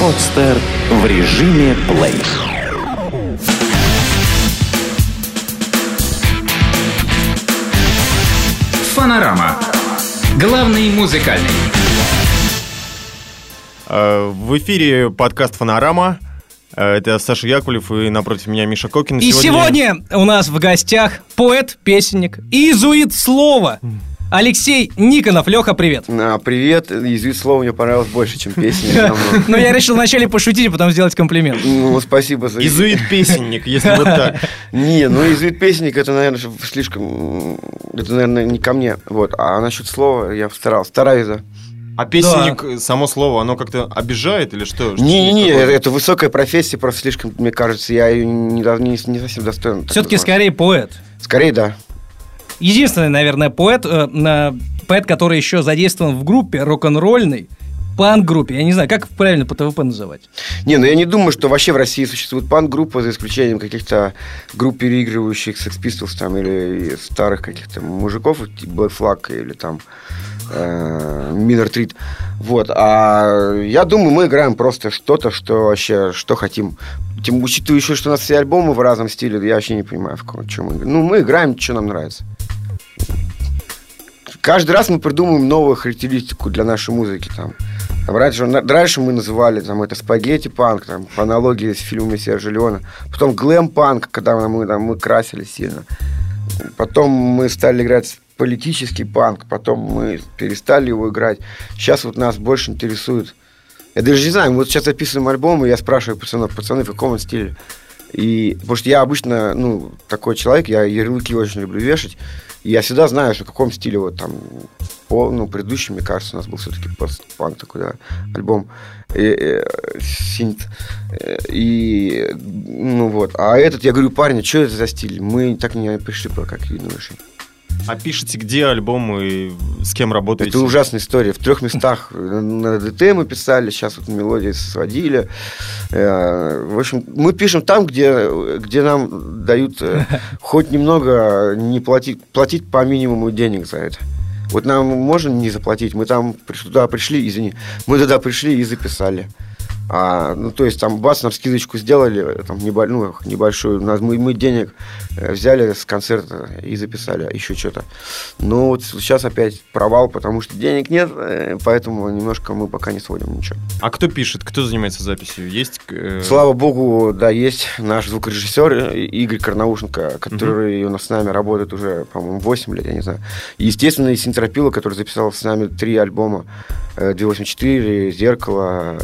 Подстер в режиме плей. Фанорама. Главный музыкальный. Э, В эфире подкаст «Фанорама». Э, Это Саша Яковлев и напротив меня Миша Кокин. И сегодня у нас в гостях поэт, песенник и изуит слова Алексей Никонов. Леха, привет. А, привет. Извини, слово мне понравилось больше, чем песня. Но я решил вначале пошутить, а потом сделать комплимент. Ну, спасибо за... Изуит-песенник, если вот так. Не, ну изуит песенник, это, наверное, слишком... Это, наверное, не ко мне. Вот. А насчет слова я старался. Стараюсь, да. А песенник, само слово, оно как-то обижает или что? Не-не-не, Какое? это высокая профессия, просто слишком, мне кажется, я ее не, не, не совсем достоин. так Все-таки скорее поэт. Скорее, да. Единственный, наверное, поэт, э, поэт, который еще задействован в группе рок-н-ролльной, панк-группе. Я не знаю, как правильно по ТВП называть? Не, ну я не думаю, что вообще в России существует панк-группа, за исключением каких-то групп, переигрывающих Sex Pistols там, или старых каких-то мужиков, типа Black Flag или там э, Minor Treat. Вот. А я думаю, мы играем просто что-то, что вообще, что хотим. Тем, учитывая еще, что у нас все альбомы в разном стиле, я вообще не понимаю, в чем мы играем. Ну, мы играем, что нам нравится. Каждый раз мы придумываем новую характеристику для нашей музыки. Там. Раньше, раньше мы называли там, это спагетти-панк, там, по аналогии с фильмами Сержа Леона. Потом глэм-панк, когда мы, там, мы красили сильно. Потом мы стали играть политический панк, потом мы перестали его играть. Сейчас вот нас больше интересует... Я даже не знаю, вот сейчас записываем альбом, и я спрашиваю пацанов, пацаны, в каком он стиле? И, потому что я обычно, ну, такой человек, я ярлыки очень люблю вешать, и я всегда знаю, что в каком стиле вот там, по, ну, предыдущий, мне кажется, у нас был все-таки постпанк такой, да, альбом, и, э, синт, Э, и, ну вот, а этот, я говорю, парень, что это за стиль? Мы так не пришли пока к единому решению. А пишете где альбом и с кем работаете? Это ужасная история. В трех местах на ДТ мы писали, сейчас вот мелодии сводили. Э, В общем, мы пишем там, где, где нам дают э, хоть немного не платить, платить по минимуму денег за это. Вот нам можно не заплатить, мы там туда пришли, извини, мы туда пришли и записали. А, ну, то есть там бац, нам скидочку сделали, там, небо- ну, небольшую, нас- мы, мы денег э, взяли с концерта и записали еще что-то. Но вот сейчас опять провал, потому что денег нет, э, поэтому немножко мы пока не сводим ничего. А кто пишет, кто занимается записью? Есть? э, Слава богу, да, есть наш звукорежиссер Игорь Карнаушенко, который у нас с нами работает уже, по-моему, 8 лет, я не знаю. И, естественно, и Синтропила, который записал с нами три альбома. э, 284, «Зеркало»,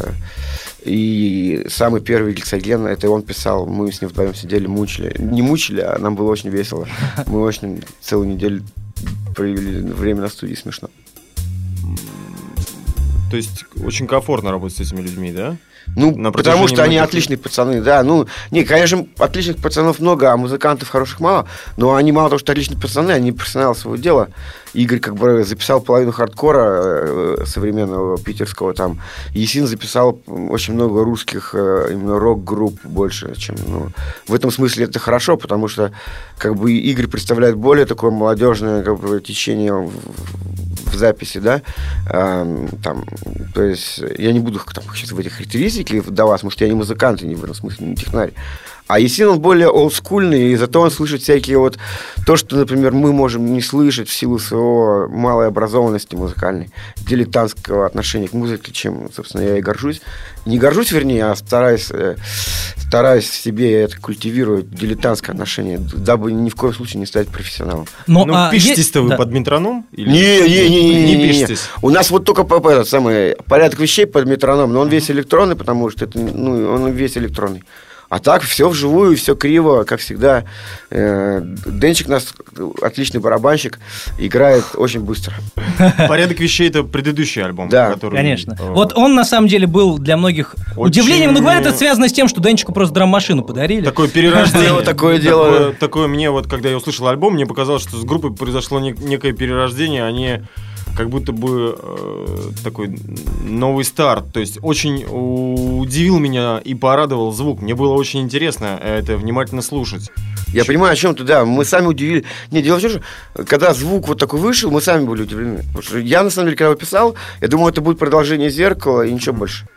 и самый первый «Гексоген», это он писал, мы с ним вдвоем сидели, мучили. Не мучили, а нам было очень весело. Мы очень целую неделю провели время на студии, смешно. То есть очень комфортно работать с этими людьми, да? Ну, На потому что они отличные пацаны, да. Ну, не, конечно, отличных пацанов много, а музыкантов хороших мало. Но они мало того, что отличные пацаны, они профессионалы своего дела. Игорь как бы записал половину хардкора э, современного питерского там. Есин записал очень много русских э, именно рок-групп больше, чем... Ну, в этом смысле это хорошо, потому что как бы Игорь представляет более такое молодежное как бы, течение в, в записи, да, Эм, там, то есть я не буду там, сейчас в эти характеристики вдаваться, потому что я не музыкант, и не в этом смысле не технарь. А Есин, он более олдскульный, и зато он слышит всякие вот то, что, например, мы можем не слышать в силу своего малой образованности музыкальной, дилетантского отношения к музыке, чем, собственно, я и горжусь. Не горжусь, вернее, а стараюсь, э, стараюсь себе это культивировать дилетантское отношение, дабы ни в коем случае не стать профессионалом. Но, ну, а, пишетесь-то вы да. под метроном? Или- Не, не, не, не, Не не, пишетесь. У нас вот только по, по- этот самый порядок вещей под метроном, но он весь электронный, потому что это, ну, он весь электронный. А так все вживую, все криво, как всегда. Э, Денчик у нас отличный барабанщик, играет очень быстро. Порядок вещей это предыдущий альбом. Да, который, Конечно. э, Вот он на самом деле был для многих Очень- удивлением, но говорят, это связано с тем, что Денчику просто драм-машину подарили. Такое перерождение. Дело такое дело. Такое, такое мне вот, когда я услышал альбом, мне показалось, что с группой произошло нек- некое перерождение, они как будто бы э, такой новый старт. То есть очень удивил меня и порадовал звук. Мне было очень интересно это внимательно слушать. Я понимаю, о чем ты, да. Мы сами удивили. Не, дело в том, что когда звук вот такой вышел, мы сами были удивлены. Потому что я, на самом деле, когда его писал, я думал, это будет продолжение зеркала и ничего больше.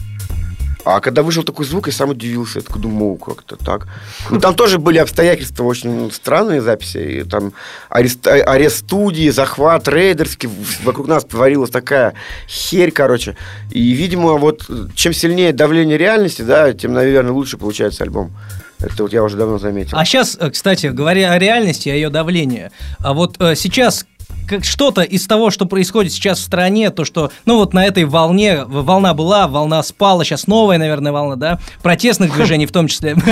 А когда вышел такой звук, я сам удивился. Я такой думаю, как-то так. Ну, там тоже были обстоятельства очень странные записи. И там арест, арест студии, захват рейдерский. Вокруг нас творилась такая херь, короче. И, видимо, вот чем сильнее давление реальности, да, тем, наверное, лучше получается альбом. Это вот я уже давно заметил. А сейчас, кстати, говоря о реальности, о ее давлении, а вот э, сейчас как что-то из того, что происходит сейчас в стране, то, что, ну вот на этой волне, волна была, волна спала, сейчас новая, наверное, волна, да, протестных движений в том числе.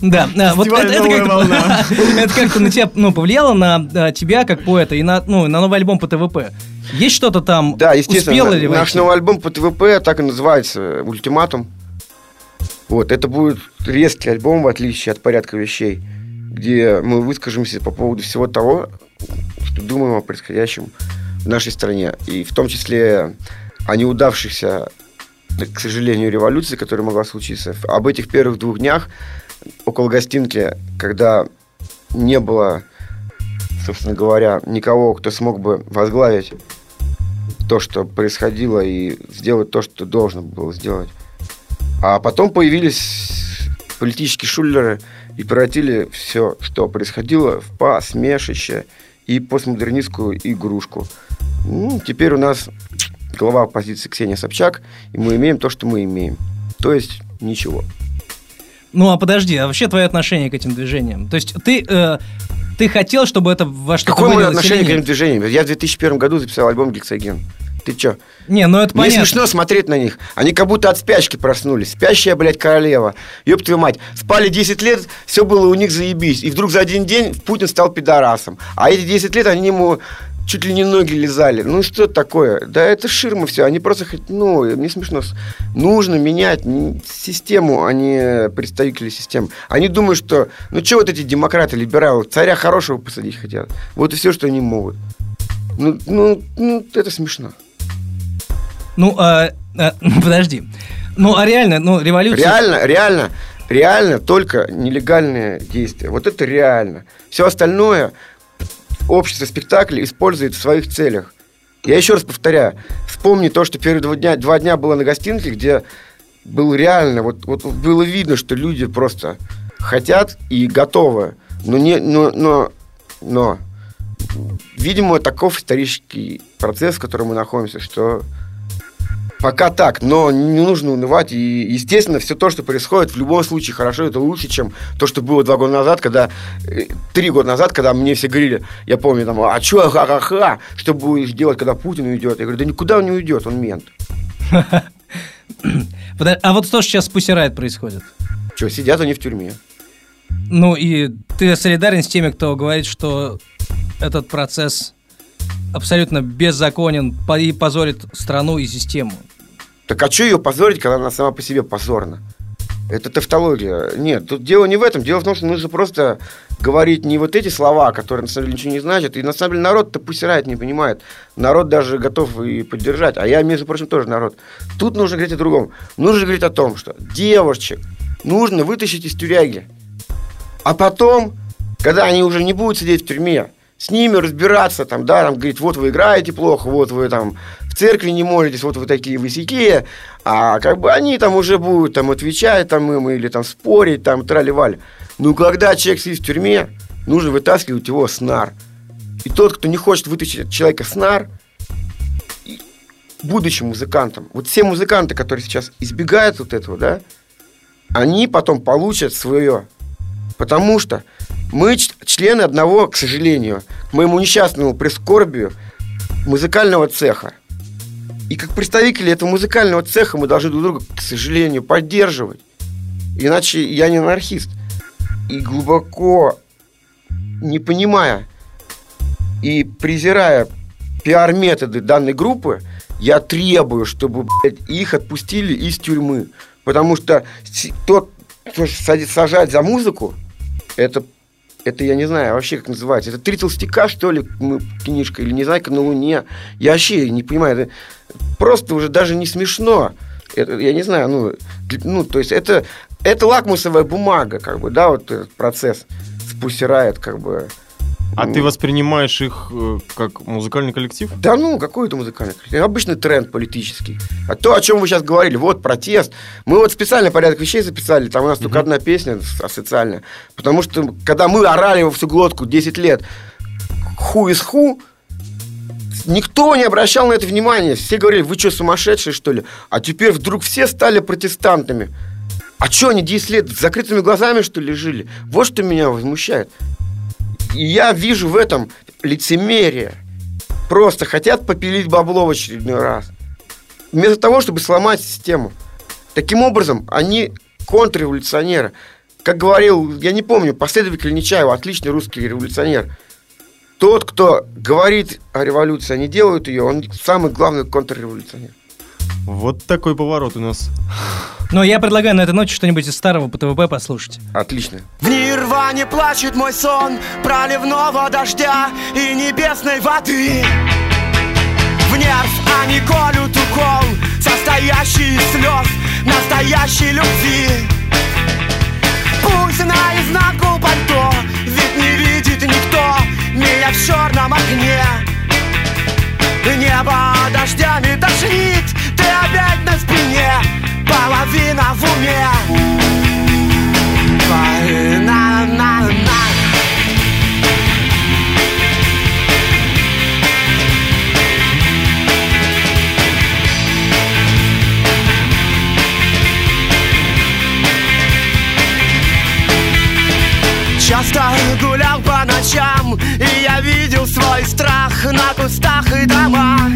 Да, вот это как-то на тебя, ну, повлияло на тебя как поэта и на, ну, на новый альбом по ТВП. Есть что-то там? Да, естественно. Наш новый альбом по ТВП так и называется «Ультиматум». Вот, это будет резкий альбом, в отличие от порядка вещей, где мы выскажемся по поводу всего того, что думаем о происходящем в нашей стране. И в том числе о неудавшихся, к сожалению, революции, которая могла случиться. Об этих первых двух днях около гостинки, когда не было, собственно говоря, никого, кто смог бы возглавить то, что происходило, и сделать то, что должно было сделать. А потом появились политические шулеры и превратили все, что происходило, в посмешище и постмодернистскую игрушку. Ну, теперь у нас глава оппозиции Ксения Собчак, и мы имеем то, что мы имеем. То есть ничего. Ну а подожди, а вообще твое отношение к этим движениям? То есть ты, э, ты хотел, чтобы это во что-то Какое мое отношение к этим движениям? Я в 2001 году записал альбом «Гексоген». Ты чё? Не, ну это Мне понятно. смешно смотреть на них. Они как будто от спячки проснулись. Спящая, блядь, королева. Ёб твою мать. Спали 10 лет, все было у них заебись. И вдруг за один день Путин стал пидорасом. А эти 10 лет они ему чуть ли не ноги лизали. Ну что это такое? Да это ширма все. Они просто, ну, мне смешно. Нужно менять систему, а не представители системы. Они думают, что, ну что вот эти демократы, либералы, царя хорошего посадить хотят. Вот и все, что они могут. Ну, ну, ну это смешно. Ну, а, а, подожди. Ну, а реально, ну, революция... Реально, реально, реально только нелегальные действия. Вот это реально. Все остальное общество спектакля использует в своих целях. Я еще раз повторяю, вспомни то, что первые два дня, два дня было на гостинке, где было реально, вот, вот было видно, что люди просто хотят и готовы. Но, не, но, но, но видимо, таков исторический процесс, в котором мы находимся, что Пока так, но не нужно унывать. И, естественно, все то, что происходит, в любом случае хорошо, это лучше, чем то, что было два года назад, когда... Э, три года назад, когда мне все говорили, я помню, там, а что, ха-ха-ха, что будешь делать, когда Путин уйдет? Я говорю, да никуда он не уйдет, он мент. А вот что сейчас с Пусирайт происходит? Что, сидят они в тюрьме. Ну и ты солидарен с теми, кто говорит, что этот процесс абсолютно беззаконен и позорит страну и систему. Так а что ее позорить, когда она сама по себе позорна? Это тавтология. Нет, тут дело не в этом. Дело в том, что нужно просто говорить не вот эти слова, которые на самом деле ничего не значат. И на самом деле народ-то пусть рает, не понимает. Народ даже готов и поддержать. А я, между прочим, тоже народ. Тут нужно говорить о другом. Нужно говорить о том, что девушек нужно вытащить из тюряги. А потом, когда они уже не будут сидеть в тюрьме, с ними разбираться, там, да, там, говорит, вот вы играете плохо, вот вы там церкви не молитесь, вот вы такие высякие, а как бы они там уже будут там отвечать там им или там спорить, там, трали-вали. Ну, когда человек сидит в тюрьме, нужно вытаскивать его снар. И тот, кто не хочет вытащить человека снар, будущим музыкантам, вот все музыканты, которые сейчас избегают вот этого, да, они потом получат свое. Потому что мы члены одного, к сожалению, к моему несчастному прискорбию, музыкального цеха. И как представители этого музыкального цеха мы должны друг друга, к сожалению, поддерживать. Иначе я не анархист. И глубоко не понимая и презирая пиар-методы данной группы, я требую, чтобы блядь, их отпустили из тюрьмы. Потому что тот, кто сажать за музыку, это это я не знаю вообще, как называется. Это три толстяка, что ли, книжка, или не знаю, как на Луне. Я вообще не понимаю. Это просто уже даже не смешно. Это, я не знаю, ну, ну, то есть это, это лакмусовая бумага, как бы, да, вот этот процесс. Riot, как бы. А ты воспринимаешь их э, как музыкальный коллектив? Да ну, какой это музыкальный коллектив? Обычный тренд политический. А то, о чем вы сейчас говорили, вот протест. Мы вот специально порядок вещей записали, там у нас только одна песня социальная. Потому что, когда мы орали во всю глотку 10 лет, ху из ху, никто не обращал на это внимания. Все говорили, вы что, сумасшедшие, что ли? А теперь вдруг все стали протестантами. А что, они 10 лет с закрытыми глазами, что ли, жили? Вот что меня возмущает. Я вижу в этом лицемерие. Просто хотят попилить бабло в очередной раз. Вместо того, чтобы сломать систему. Таким образом, они контрреволюционеры. Как говорил, я не помню, последователь Нечаева, отличный русский революционер. Тот, кто говорит о революции, а не делает ее, он самый главный контрреволюционер. Вот такой поворот у нас. Но я предлагаю на этой ночи что-нибудь из старого по ТВП послушать. Отлично. В нирване плачет мой сон Проливного дождя и небесной воды В нерв они колют укол Состоящий из слез настоящей любви Пусть наизнанку пальто Ведь не видит никто Меня в черном окне Небо дождями тошнит опять на спине Половина в уме. На-на-на Часто гулял по ночам И я видел свой страх на кустах и домах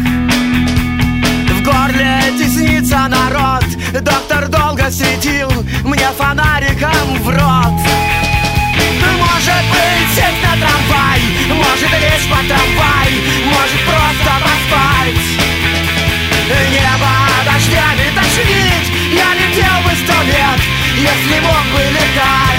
горле теснится народ. Доктор долго светил мне фонариком в рот. Может быть сесть на трамвай Может лечь по трамвай Может просто поспать. Небо дождями тошнит Я летел бы сто лет Если мог бы летать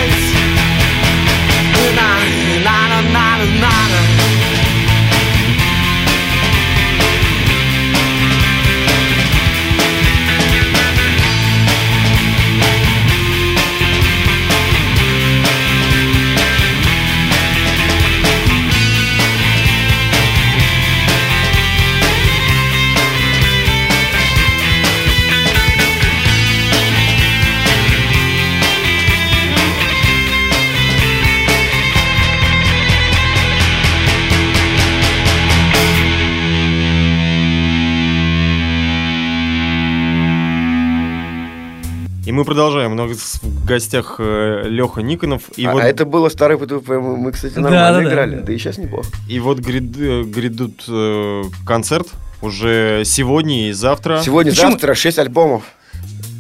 мы продолжаем. У нас в гостях Леха Никонов. И а, вот, а это было старое ПТВП, мы, мы, кстати, Да, нормально да, да. играли. Да. и сейчас неплохо. и вот гряд- э, грядут э, концерт уже сегодня и завтра. Сегодня-завтра 6 альбомов.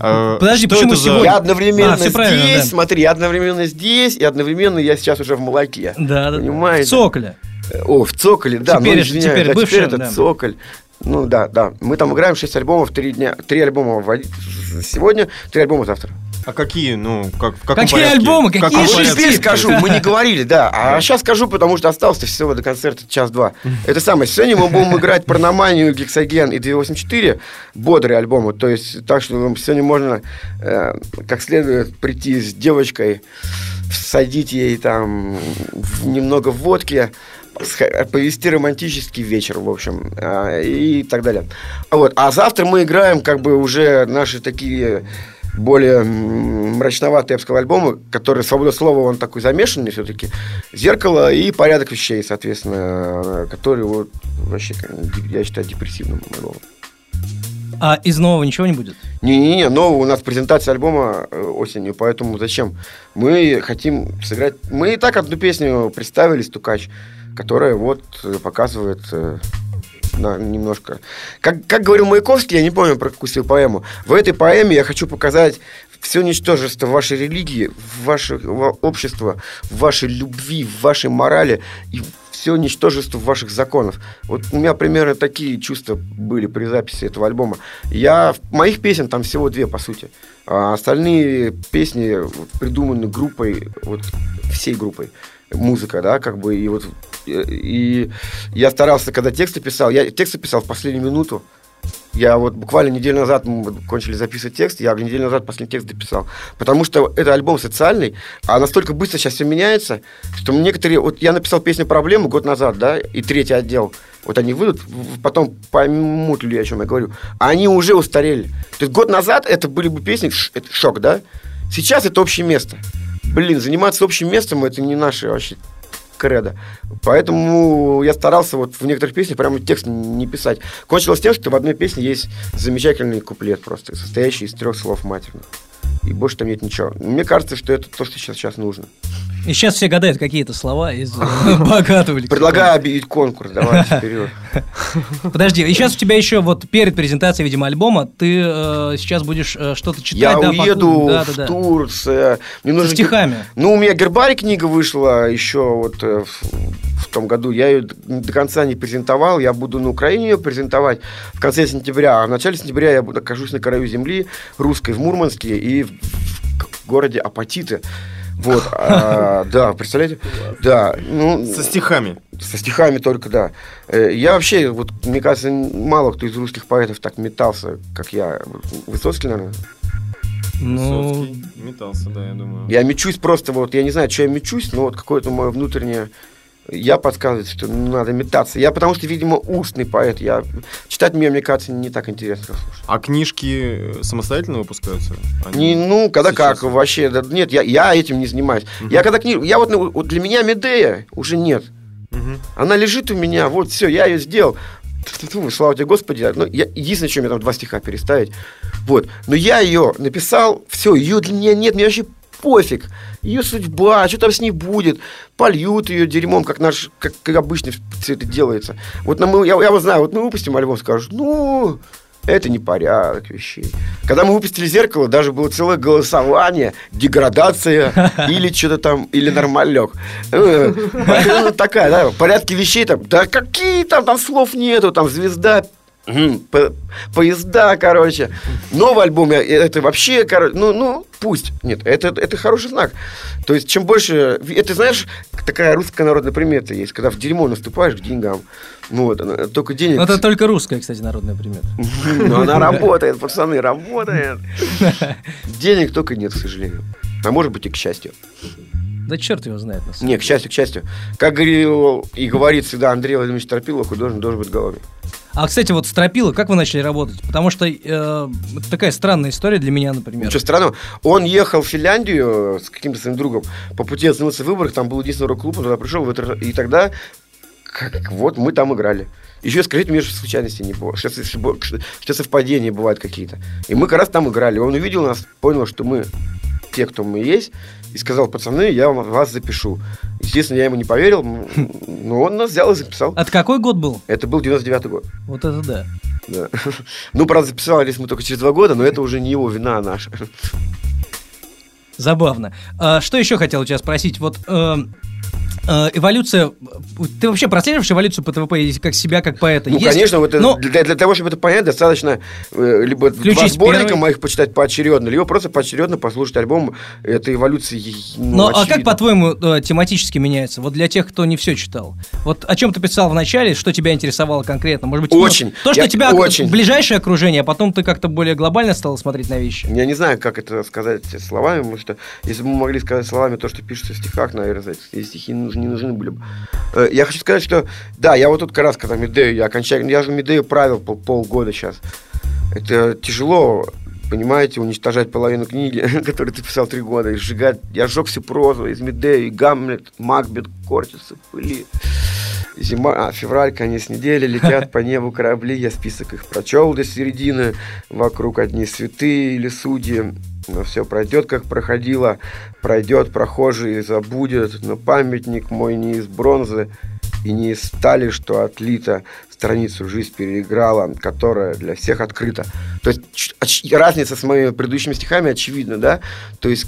Э, Подожди, что почему это за- сегодня? Я одновременно А, здесь, да. смотри, я одновременно здесь, и одновременно я сейчас уже в молоке. Да, да. Понимаете? В Цоколе. О, в Цоколе, да, ну, Теперь- извиняюсь, теперь да, бывший, теперь это да. Цоколь. Ну да, да. Мы там играем 6 альбомов, 3 дня, 3 альбома сегодня, 3 альбома завтра. А какие? Ну, как, в каком Какие порядке? альбомы? В каком Какие Вот теперь скажу, мы не говорили, да. А сейчас скажу, потому что осталось всего до концерта час-два. Это самое. Сегодня мы будем играть Парноманию, Гексоген и 284, бодрые альбомы. То есть, так что ну, сегодня можно э, как следует прийти с девочкой, всадить ей там немного водки, повести романтический вечер, в общем, а, и так далее. А Вот. А завтра мы играем как бы уже наши такие более мрачноватые, я бы сказал, альбомы, которые «Свобода слова», он такой замешанный все-таки. «Зеркало» и «Порядок вещей», соответственно, который вот вообще, я считаю, депрессивным альбомом. А из нового ничего не будет? Не-не-не, но у нас презентация альбома э, осенью, поэтому зачем? Мы хотим сыграть... Мы и так одну песню представили, «Стукач», которая вот э, показывает э, на- немножко... Как, как говорил Маяковский, я не помню про какую свою поэму, в этой поэме я хочу показать все ничтожество вашей религии, вашего общества, вашей любви, вашей морали и все ничтожество ваших законов. Вот у меня примерно такие чувства были при записи этого альбома. Я моих песен там всего две, по сути. А остальные песни придуманы группой, вот всей группой музыка, да, как бы, и вот, э, и я старался, когда тексты писал, я тексты писал в последнюю минуту, Я вот буквально неделю назад мы кончили записывать текст, я неделю назад последний текст дописал. Потому что это альбом социальный, а настолько быстро сейчас все меняется, что некоторые... Вот я написал песню «Проблему» год назад, да, и третий отдел. Вот они выйдут, потом поймут ли, о чем я говорю. А они уже устарели. То есть год назад это были бы песни, это шок, да? Сейчас это общее место. Блин, заниматься общим местом это не наше вообще кредо. Поэтому я старался вот в некоторых песнях прямо текст не писать. Кончилось тем, что в одной песне есть замечательный куплет просто, состоящий из трех слов матерных. И больше там нет ничего. Мне кажется, что это то, что сейчас, сейчас нужно. И сейчас все гадают какие-то слова из э, богатого. Предлагаю объявить конкурс. Давайте вперед. Подожди, и сейчас у тебя еще вот перед презентацией, видимо, альбома, ты э, сейчас будешь э, что-то читать, Я да, уеду? Да, в да, да. Турцию. Мне Со нужно... стихами. Ну, у меня гербарий книга вышла еще вот э, в, в том году. Я ее до конца не презентовал. Я буду на Украине ее презентовать в конце сентября. А в начале сентября я буду- окажусь на краю земли русской в Мурманске и в, в городе Апатиты. Вот, а, да, представляете? Да, ну, Со стихами. со стихами только, да. Э, Я вообще, вот, мне кажется, мало кто из русских поэтов так метался, как я. Высоцкий, наверное. Ну, Высоцкий метался, да, я думаю. Я мечусь просто, вот, я не знаю, что я мечусь, но вот какое-то мое внутреннее... Я подсказывает, что надо метаться. Я потому что, видимо, устный поэт. Я... Читать мне, мне кажется, не так интересно, как слушать. А книжки самостоятельно выпускаются? Они- Не, ну, когда Сейчас. как, вообще, да, нет, я, я этим не занимаюсь. Я когда книгу, я вот, ну, вот для меня Медея уже нет. Мгм. Она лежит у меня, вот все, я ее сделал. Слава тебе, Господи. Ну, я, единственное, что мне там два стиха переставить. Вот. Но я ее написал, все, ее для меня нет, мне вообще пофиг. Ее судьба, что там с ней будет. Польют ее дерьмом, как наш, как, как обычно все это делается. Вот на мы, я, я вот знаю, вот мы выпустим альбом, скажут, ну, это не порядок вещей. Когда мы выпустили зеркало, даже было целое голосование, деградация или что-то там, или нормалек. Э, ну, Такая, да, порядки вещей там, да какие там, там слов нету, там звезда, по- поезда, короче. Новый альбом, это вообще, короче, ну, ну, пусть. Нет, это, это хороший знак. То есть, чем больше... Это, знаешь, такая русская народная примета есть, когда в дерьмо наступаешь к деньгам. Ну, вот, только денег... ну, это только русская, кстати, народная примета. Но она работает, пацаны, работает. Денег только нет, к сожалению. А может быть и к счастью. Да черт его знает. на самом Не, к счастью, к счастью. Как говорил и говорит всегда Андрей Владимирович Торопилов, художник должен быть головой. А, кстати, вот Стропила, как вы начали работать? Потому что э, это такая странная история для меня, например. Ничего странного. Он ехал в Финляндию с каким-то своим другом. По пути остановился в выборах, там был единственный рок-клуб, он туда пришел, и тогда как, вот мы там играли. Еще скажите мне, что случайностей не было, что- что совпадения бывают какие-то. И мы как раз там играли. Он увидел нас, понял, что мы те, кто мы есть, и сказал, пацаны, я вас запишу. Естественно, я ему не поверил, но он нас взял и записал. Это какой год был? Это был 99-й год. Вот это да. Да. Ну, правда, записались мы только через два года, но это уже не его вина, а наша. Забавно. А, что еще хотел у тебя спросить? Вот э, эволюция... Ты вообще прослеживаешь эволюцию ПТВП и как себя, как поэта? Ну, Есть- конечно, вот это- Ну, для, для того, чтобы это понять, достаточно э, либо два Включить сборника первый. моих почитать поочередно, либо просто поочередно послушать альбом этой эволюции. Ну, Ну, а как, по-твоему, э, тематически меняется? Вот для тех, кто не все читал. Вот о чем ты писал в начале, что тебя интересовало конкретно? Может быть, ну, Очень. то, что Я- тебя очень. ближайшее окружение, а потом ты как-то более глобально стал смотреть на вещи. Я не знаю, как это сказать словами, потому что если бы мы могли сказать словами то, что пишется в стихах, наверное, эти стихи не нужны, не нужны были бы. Э, Я хочу сказать, что да, я вот тут как раз, когда Медею, я окончательно, я же Медею правил пол- полгода сейчас. Это тяжело, понимаете, уничтожать половину книги, которую ты писал три года, и сжигать. Я сжег всю прозу из Медеи, Гамлет, Макбет, Кортица, в пыли. Зима, а, февраль, конец недели, летят по небу корабли, я список их прочел до середины, вокруг одни святые или судьи, но все пройдет, как проходило, пройдет прохожий и забудет, но памятник мой не из бронзы и не из стали, что отлито, страницу жизнь переиграла, которая для всех открыта. То есть разница с моими предыдущими стихами очевидна, да? То есть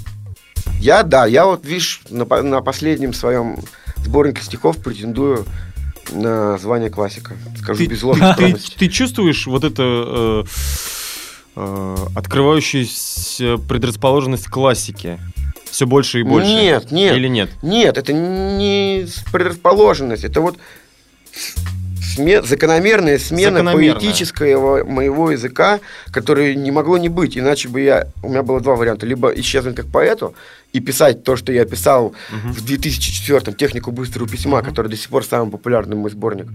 я, да, я вот, видишь, на, на последнем своем сборнике стихов претендую на звание классика. Скажу Ты, без ложной ты- ты чувствуешь вот это э, открывающуюся предрасположенность к классике? Все больше и больше? Нет, нет. Или нет? Нет, это не предрасположенность, это вот сме- закономерная смена Закономерная. поэтического моего языка, который не могло не быть, иначе бы я... У меня было два варианта. Либо исчезнуть как поэту и писать то, что я писал в 2004-м, «Технику быстрого письма», который до сих пор самый популярный мой сборник.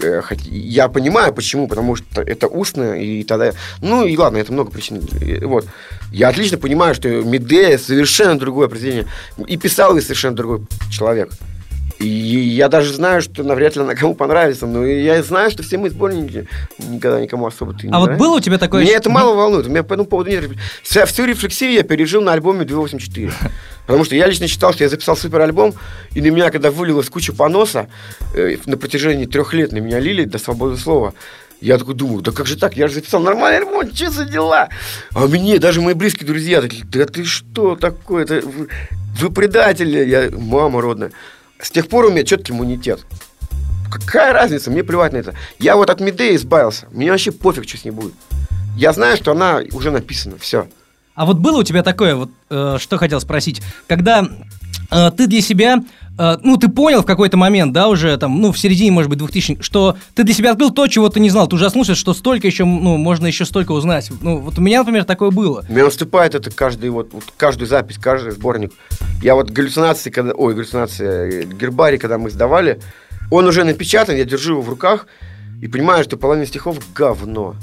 Э, Я понимаю, почему, потому что это устно, и тогда... Ну, и ладно, это много причин. И Вот. Я отлично понимаю, что Медея совершенно другое произведение. И писал и совершенно другой человек. И я даже знаю, что навряд ли она кому понравится, но я знаю, что все мои сборники никогда никому особо ты не А вот нравятся. было у тебя такое... Меня это мало волнует. У меня по этому поводу нет... Вся, всю рефлексию я пережил на альбоме 284. Потому что я лично считал, что я записал супер альбом, и на меня, когда вылилась куча поноса, э, на протяжении трех лет на меня лили до свободы слова, я такой думаю, да как же так, я же записал нормальный альбом, что за дела? А мне даже мои близкие друзья такие, да ты что такое, вы, вы предатели, я, мама родная. С тех пор у меня четкий иммунитет. Какая разница, мне плевать на это. Я вот от Медеи избавился, мне вообще пофиг, что с ней будет. Я знаю, что она уже написана, все. А вот было у тебя такое, вот э, что хотел спросить, когда э, ты для себя, э, ну, ты понял в какой-то момент, да, уже там, ну, в середине, может быть, 2000 что ты для себя открыл то, чего ты не знал, ты ужаснулся, что столько еще, ну, можно еще столько узнать. Ну, вот у меня, например, такое было. Меня наступает это каждый вот, вот каждую запись, каждый сборник. Я вот галлюцинации, когда, ой, галлюцинация, э, гербарий, когда мы сдавали, он уже напечатан, я держу его в руках и понимаю, что половина стихов говно.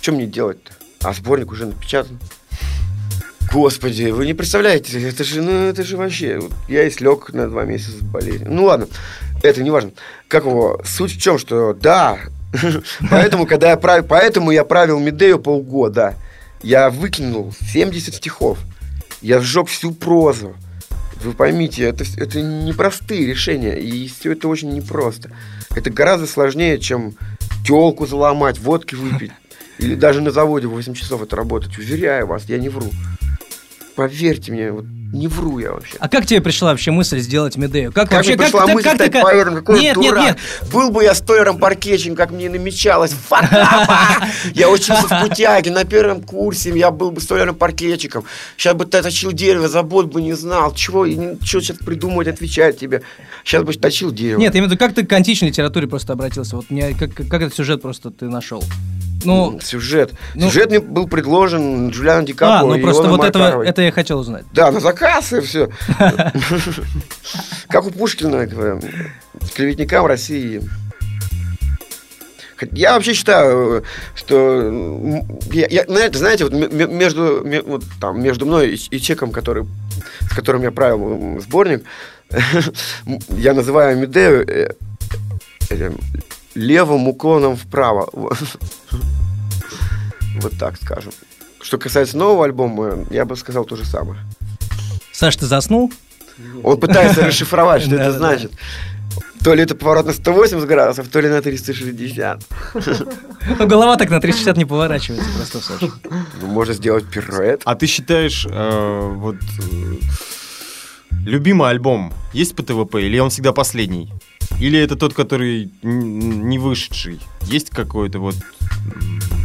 Что мне делать-то? А сборник уже напечатан. Господи, вы не представляете, это же, ну, это же вообще... Я и слег на два месяца с болезнью. Ну ладно, это не важно. Как его? Суть в чем, что да, поэтому, когда я прав... поэтому я правил Медею полгода. Я выкинул 70 стихов. Я сжег всю прозу. Вы поймите, это, это непростые решения, и все это очень непросто. Это гораздо сложнее, чем телку заломать, водки выпить. Или даже на заводе 8 часов это работать. Уверяю вас, я не вру. Поверьте мне, вот не вру я вообще. А как тебе пришла вообще мысль сделать Медею? Как, Как вообще, мне пришла ты- мысль как стать ка- поэтом, какой нет, я нет, дурак. нет, Был бы я столером паркетчиком, как мне намечалось. Я учился в Путяге на первом курсе, я был бы столером паркетчиком. Сейчас бы ты точил дерево, забот бы не знал. Чего, что сейчас придумать, отвечать тебе. Сейчас бы точил дерево. Нет, я имею в виду, как ты к античной литературе просто обратился? Вот мне, как, как этот сюжет просто ты нашел? Ну, Сюжет. ну- Сюжет мне был предложен Джулианом Ди а, Каприо ну и просто вот этого, это я хотел узнать. Да, на заказ и все. Как у Пушкина, клеветникам России. Я вообще считаю, что я, я- знаете, вот между, ме- вот там, между мной и, и человеком, который, с которым я правил сборник, я называю Медею э, левым уклоном вправо. Вот так скажем. Что касается нового альбома, я бы сказал то же самое. Саш, ты заснул? Он пытается расшифровать, что это значит. То ли это поворот на 180 градусов, то ли на 360. Ну, голова так на 360 не поворачивается просто, Саша. Ну, можно сделать пируэт. А ты считаешь, э, вот э, любимый альбом есть по ТВП, или он всегда последний? Или это тот, который не вышедший? Есть какой-то вот...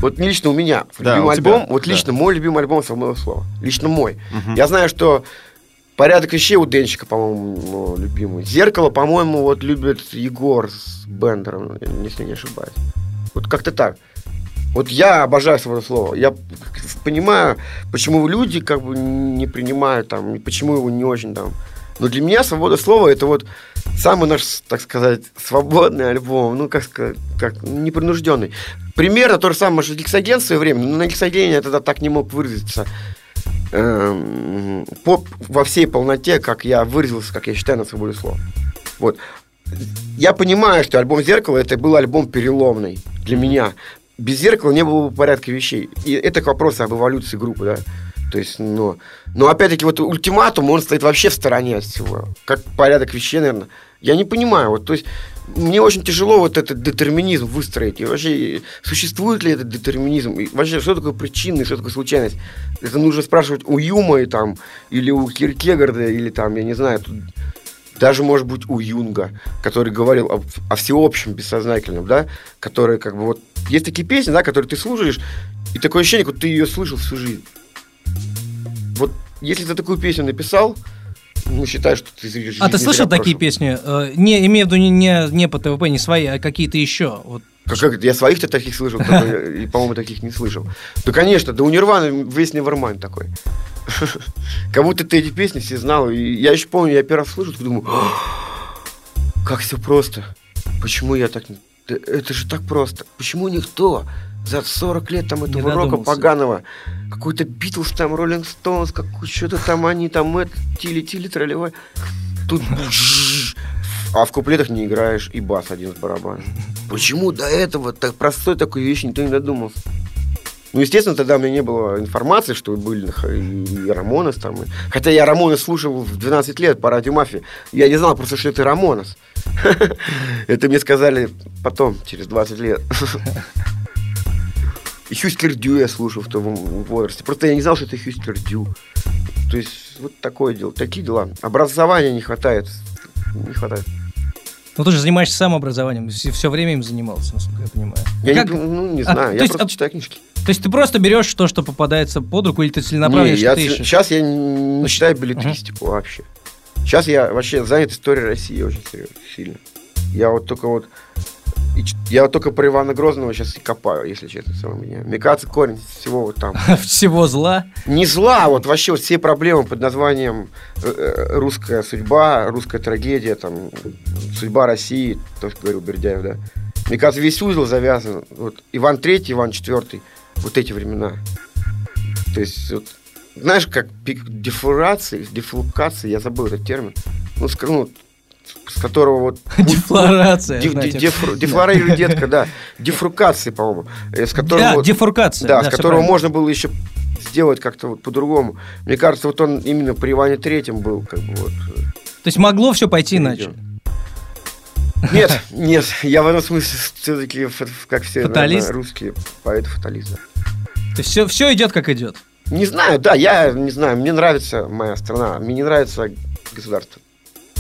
Вот не лично у меня. Да, любимый у тебя, альбом, вот да. лично мой любимый альбом «Свободного слова». Лично мой. мгм. Я знаю, что порядок вещей у Денчика, по-моему, любимый. Зеркало, по-моему, вот любит Егор с Бендером, если не ошибаюсь. Вот как-то так. Вот я обожаю свободу слова. Я понимаю, почему люди как бы не принимают там, почему его не очень там. Но для меня свобода слова это вот самый наш, так сказать, свободный альбом, ну, как сказать, как непринужденный. Примерно то же самое, что Гексоген в свое время, но на Гексогене я тогда так не мог выразиться эм, по- во всей полноте, как я выразился, как я считаю, на свободе слова. Вот. Я понимаю, что альбом «Зеркало» это был альбом переломный для меня. Без «Зеркала» не было бы порядка вещей. И это к вопросу об эволюции группы, да. То есть, ну, но опять-таки вот ультиматум, он стоит вообще в стороне от всего. Как порядок вещей, наверное. Я не понимаю, вот, то есть, мне очень тяжело вот этот детерминизм выстроить. И вообще, существует ли этот детерминизм? И вообще, что такое причина что такое случайность? Это нужно спрашивать у Юма и, там, или у Киркегарда, или там, я не знаю, тут даже, может быть, у Юнга, который говорил о, о всеобщем бессознательном, да, который как бы вот... Есть такие песни, да, которые ты слушаешь, и такое ощущение, как ты ее слышал всю жизнь. Вот если ты такую песню написал, ну, считаю, что ты жизнь А ты слышал такие песни? Э, Не, имею в виду не, не, не по ТВП, не свои, а какие-то еще. Вот. Как, как? Я своих-то таких слышал, и, по-моему, таких не слышал. Да, конечно, да у Нирваны весь Nevermind такой. Как будто ты эти песни все знал. И я еще помню, я первый раз слышу, думаю, как все просто. Почему я так... не- это же так просто. Почему никто за 40 лет там этого рока додумался. поганого, какой-то Битлз там, Роллинг Стоунс, что-то там они там, это, тили-тили, трали-вали. Тут а в куплетах не играешь и бас один с барабаном. Почему до этого так простой такой вещи никто не додумался? Ну, естественно, тогда у меня не было информации, что были и, и Рамонес там. и- Хотя я Рамонес слушал в 12 лет по радио Мафии. Я не знал просто, что это Рамонес. Это мне сказали потом, через 20 лет. И Хьюстер Дю я слушал в том возрасте. Просто я не знал, что это Хьюстер Дю. То есть, вот такое дело, такие дела. Образования не хватает. Не хватает. Ну ты же занимаешься самообразованием, все время им занимался, насколько я понимаю. Я Как- не, ну, не А, знаю, то я есть, просто а- читаю книжки. То есть ты просто берешь то, что попадается под руку, или ты целенаправленно что-то ищешь? сейчас я не читаю билетристику вообще. Сейчас я вообще занят историей России очень серьезно, сильно. Я вот только вот я вот только про Ивана Грозного сейчас и копаю, если честно, целый меня. Мне кажется, корень всего вот там. Всего зла. Не зла, а вот вообще вот все проблемы под названием э, э, русская судьба, русская трагедия, там, судьба России, то, что говорил Бердяев, да. Мне кажется, весь узел завязан. Вот Иван Третий, Иван Четвертый, вот эти времена. То есть, вот, знаешь, как пик дефлорации, дефлукации, я забыл этот термин, ну, ск- ну, с которого вот... Дефлорация. Деф- знаете. дефру- Дефлорировали детка, да. Дефрукации, по-моему. э, С которого Да, вот- дефуркация. да, с всё которого правильно. можно было еще сделать как-то вот по-другому. Мне кажется, вот он именно при Иване Третьем был как бы вот... э, То есть могло все пойти иначе. Нет, нет, я в этом смысле все-таки, как все Фаталист? русские поэты фаталист. да. То есть все, все идет как идет. Не знаю, да, я не знаю, мне нравится моя страна, мне не нравится государство.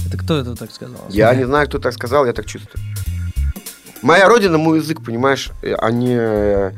Это кто это так сказал? Я не знаю, кто так сказал, я так чувствую. Моя родина, мой язык, понимаешь, а не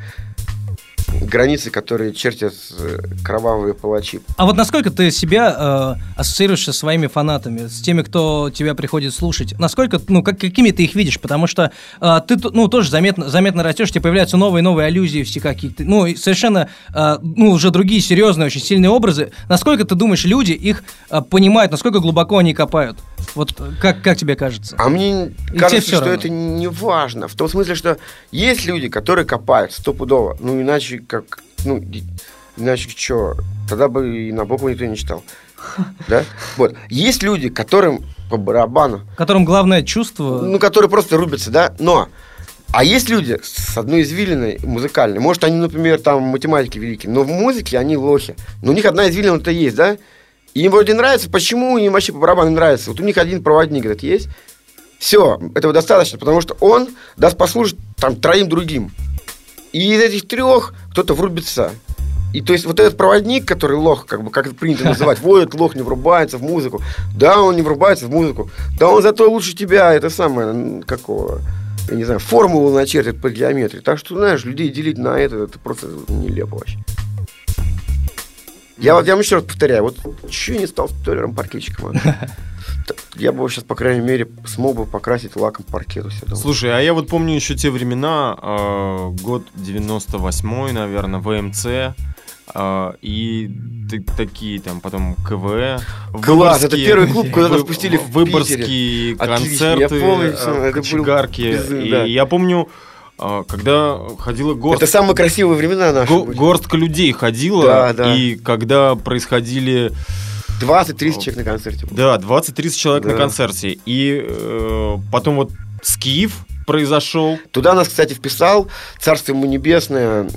границы, которые чертят э, кровавые палачи. А вот насколько ты себя э, ассоциируешь со своими фанатами, с теми, кто тебя приходит слушать? Насколько, ну, как, какими ты их видишь? Потому что э, ты, ну, тоже заметно, заметно растешь, тебе появляются новые новые аллюзии все какие-то, ну, совершенно, э, ну, уже другие серьезные, очень сильные образы. Насколько ты думаешь, люди их э, понимают, насколько глубоко они копают? Вот как, как тебе кажется? А мне тебе кажется, что равно? это не важно. В том смысле, что есть люди, которые копают стопудово. Ну, иначе как... Ну, и- иначе что? Тогда бы и Набокова никто не читал. Да? Вот. Есть люди, которым по барабану, Которым главное чувство... ну, которые просто рубятся, да? Но... А есть люди с одной извилиной музыкальной. Может, они, например, там математики великие, но в музыке они лохи. Но у них одна извилина-то есть, да? И им вроде нравится. Почему им вообще по барабану нравится? Вот у них один проводник этот есть. Все, этого достаточно, потому что он даст послушать там троим другим. И из этих трех кто-то врубится. И то есть вот этот проводник, который лох, как бы, как это принято называть, вот этот лох не врубается в музыку. Да, он не врубается в музыку. Да, он зато лучше тебя, это самое, какого, я не знаю, формулу начертит по геометрии. Так что, знаешь, людей делить на это, это просто нелепо вообще. Я вот я вам еще раз повторяю, вот че не стал столером-паркетчиком? а? Я бы сейчас, по крайней мере, смог бы покрасить лаком паркет у себя дома. Слушай, а я вот помню еще те времена, э, год 98-й, наверное, ВМЦ, э, и такие там потом КВ. Класс, это первый клуб, куда нас пустили в Выборгские Отлично, концерты, я помню, э, был Кочегарке. безумно, И да. я помню, когда ходила горстка... Это самые красивые времена наши. Го- были. горстка людей ходила, Да, да. и когда происходили 20-30 человек на концерте. было. да, 20-30 человек на Да. концерте. И э, потом вот Скиф произошел. Туда нас, кстати, вписал Царство ему небесное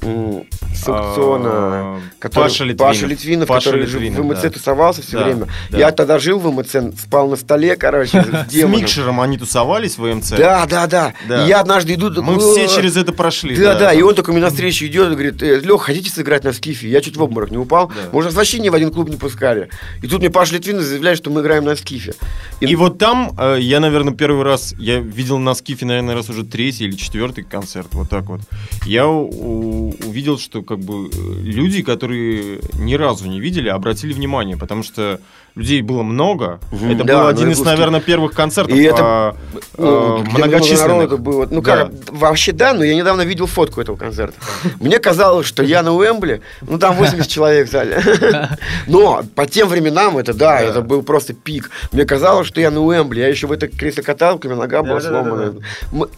с аукциона, а, который- Паша Литвинов. Паша Литвинов, Паша который Литвинов, в МЦ да. тусовался все Да, время. да. Я тогда жил в МЦ, спал на столе, короче, с С. Микшером они тусовались в МЦ. Да, да, да. Да. И я однажды иду... Мы все «О, через это прошли. Да, да, и он такой мне навстречу идет и говорит, Лех, хотите сыграть на скифе? Я чуть в обморок не упал. Нас вообще ни в один клуб не пускали. И тут мне Паша Литвинов заявляет, что мы играем на скифе. И вот там э, я, наверное, первый раз, я видел на Скифе, наверное, раз уже третий или четвертый концерт, вот так вот. Я увидел, что как бы э, люди, которые ни разу не видели, обратили внимание, потому что людей было много. Мгм. Это Да, был ну, один из, наверное, первых концертов И это, а, Ну, а, многочисленных. это было. Ну Да. как, вообще да, но я недавно видел фотку этого концерта. Мне казалось, что я на Уэмбли, ну там 80 человек в зале. Но по тем временам это да, это был просто пик. Мне казалось, что я на Уэмбли, я еще в это кресле каталке, у меня нога была сломана.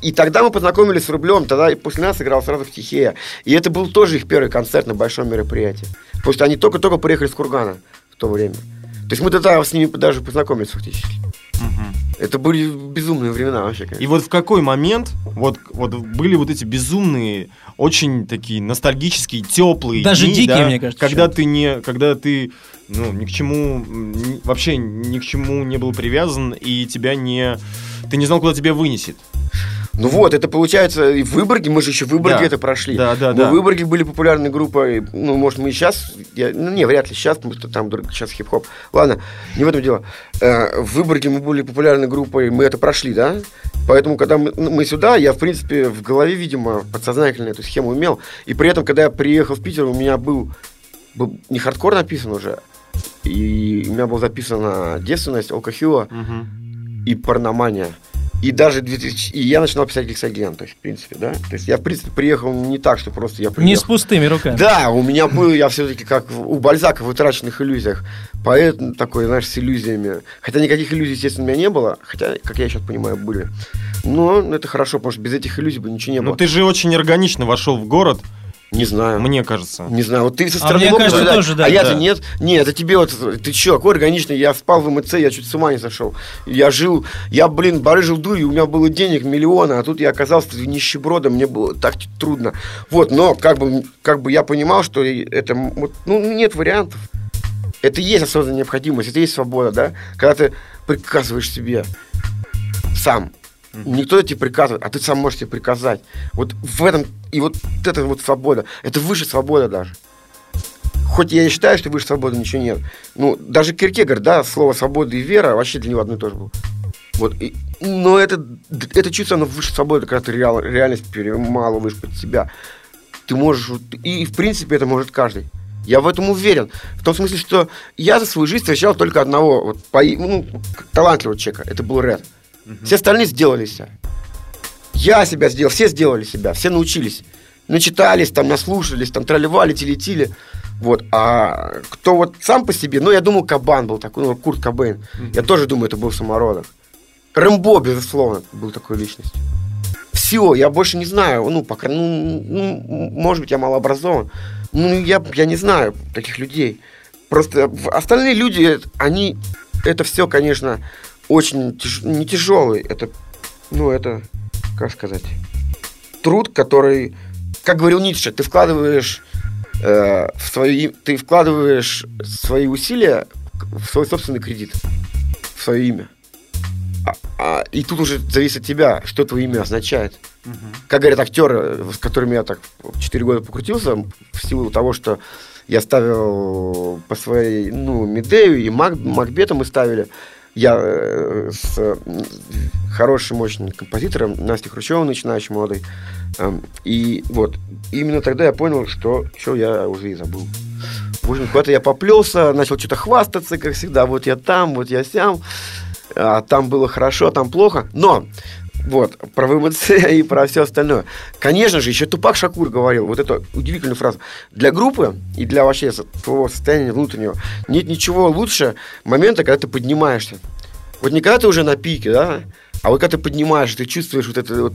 И тогда мы познакомились с Рублем, тогда и после нас играл сразу в Тихея. И это был тоже их первый концерт на большом мероприятии. Потому что они только-только приехали с Кургана в то время. То есть мы тогда с ними даже познакомились фактически. Это были безумные времена вообще. конечно. И вот в какой момент вот, вот были вот эти безумные, очень такие ностальгические, теплые Даже дни, дикие, да, мне кажется, когда ты не, когда ты ну ни к чему ни- вообще ни к чему не был привязан и тебя не, ты не знал, куда тебя вынесет. Ну вот, это получается и в Выборге, мы же еще в Выборге Да. это прошли. Да, да, мы да. в Выборге были популярной группой, ну, может, мы и сейчас, я- ну, не, вряд ли сейчас, потому что там сейчас хип-хоп. Ладно, не в этом дело. Э, в Выборге мы были популярной группой, мы это прошли, да? Поэтому, когда мы, ну, мы сюда, я, в принципе, в голове, видимо, подсознательно эту схему имел. И при этом, когда я приехал в Питер, у меня был, был не хардкор написан уже, и у меня была записана девственность, алкохила, и порномания. И даже 2000... И я начинал писать Гексоген, то есть, в принципе, да. То есть я, в принципе, приехал не так, что просто я приехал. Не с пустыми руками. Да, у меня был, я все-таки как у Бальзака в утраченных иллюзиях. Поэт такой, знаешь, с иллюзиями. Хотя никаких иллюзий, естественно, у меня не было. Хотя, как я сейчас понимаю, были. Но это хорошо, потому что без этих иллюзий бы ничего не Но было. ты же очень органично вошел в город, Не знаю. мне кажется. Не знаю, вот ты со А стороны мне мог кажется, наблюдать, тоже, да, а я-то да. нет. Нет, это тебе вот, ты чё, какой органичный, я спал в МЦ, я чуть с ума не сошел. Я жил, я, блин, барыжил дурью, у меня было денег миллионы, а тут я оказался нищебродом, мне было так трудно. Вот, но как бы, как бы я понимал, что это, вот, ну, нет вариантов. Это и есть осознанная необходимость, это и есть свобода, да? Когда ты приказываешь себе сам. Никто тебе приказывает, а ты сам можешь себе приказать. Вот в этом, и вот это вот свобода, это выше свобода даже. Хоть я и считаю, что выше свободы ничего нет. Ну, даже Киркегор, да, слово свобода и вера вообще для него одно и то же было. Вот, и- но это, это чувство, оно выше свободы, когда ты реал- реальность перемалываешь под себя. Ты можешь, и в принципе это может каждый. Я в этом уверен. В том смысле, что я за свою жизнь встречал только одного вот, по, ну, талантливого человека. Это был Ред. Все остальные сделали себя. Я себя сделал, все сделали себя, все научились. Начитались, там, наслушались, там, тролливали, телетили. Вот. А кто вот сам по себе, ну, я думаю, Кабан был такой, ну, Курт Кобейн. Я тоже думаю, это был самородок. Рэмбо, безусловно, был такой личностью. Все, я больше не знаю, ну, пока, ну, ну, может быть, я малообразован. Ну, я, я не знаю таких людей. Просто остальные люди, они, это все, конечно, очень тяж- не тяжелый. Это, ну, это, как сказать, труд, который, как говорил Ницше, ты вкладываешь э, в свои, ты вкладываешь свои усилия в свой собственный кредит, в свое имя. А- а- и тут уже зависит от тебя, что твое имя означает. Как говорят актеры, с которыми я так 4 года покрутился, в силу того, что я ставил по своей, ну, Медею и Мак, Макбета мы ставили. Я э, с э, хорошим, мощным композитором Настей Хрущевой, начинающей молодой. Эм, и вот, именно тогда я понял, что что я уже и забыл. В общем, куда-то я поплелся, начал что-то хвастаться, как всегда. Вот я там, вот я сям. А там было хорошо, а там плохо. Но вот, про ВМЦ и про все остальное. Конечно же, еще Тупак Шакур говорил вот эту удивительную фразу. Для группы и для вообще твоего состояния внутреннего нет ничего лучше момента, когда ты поднимаешься. Вот не когда ты уже на пике, да, а вот когда ты поднимаешься, ты чувствуешь вот это, вот,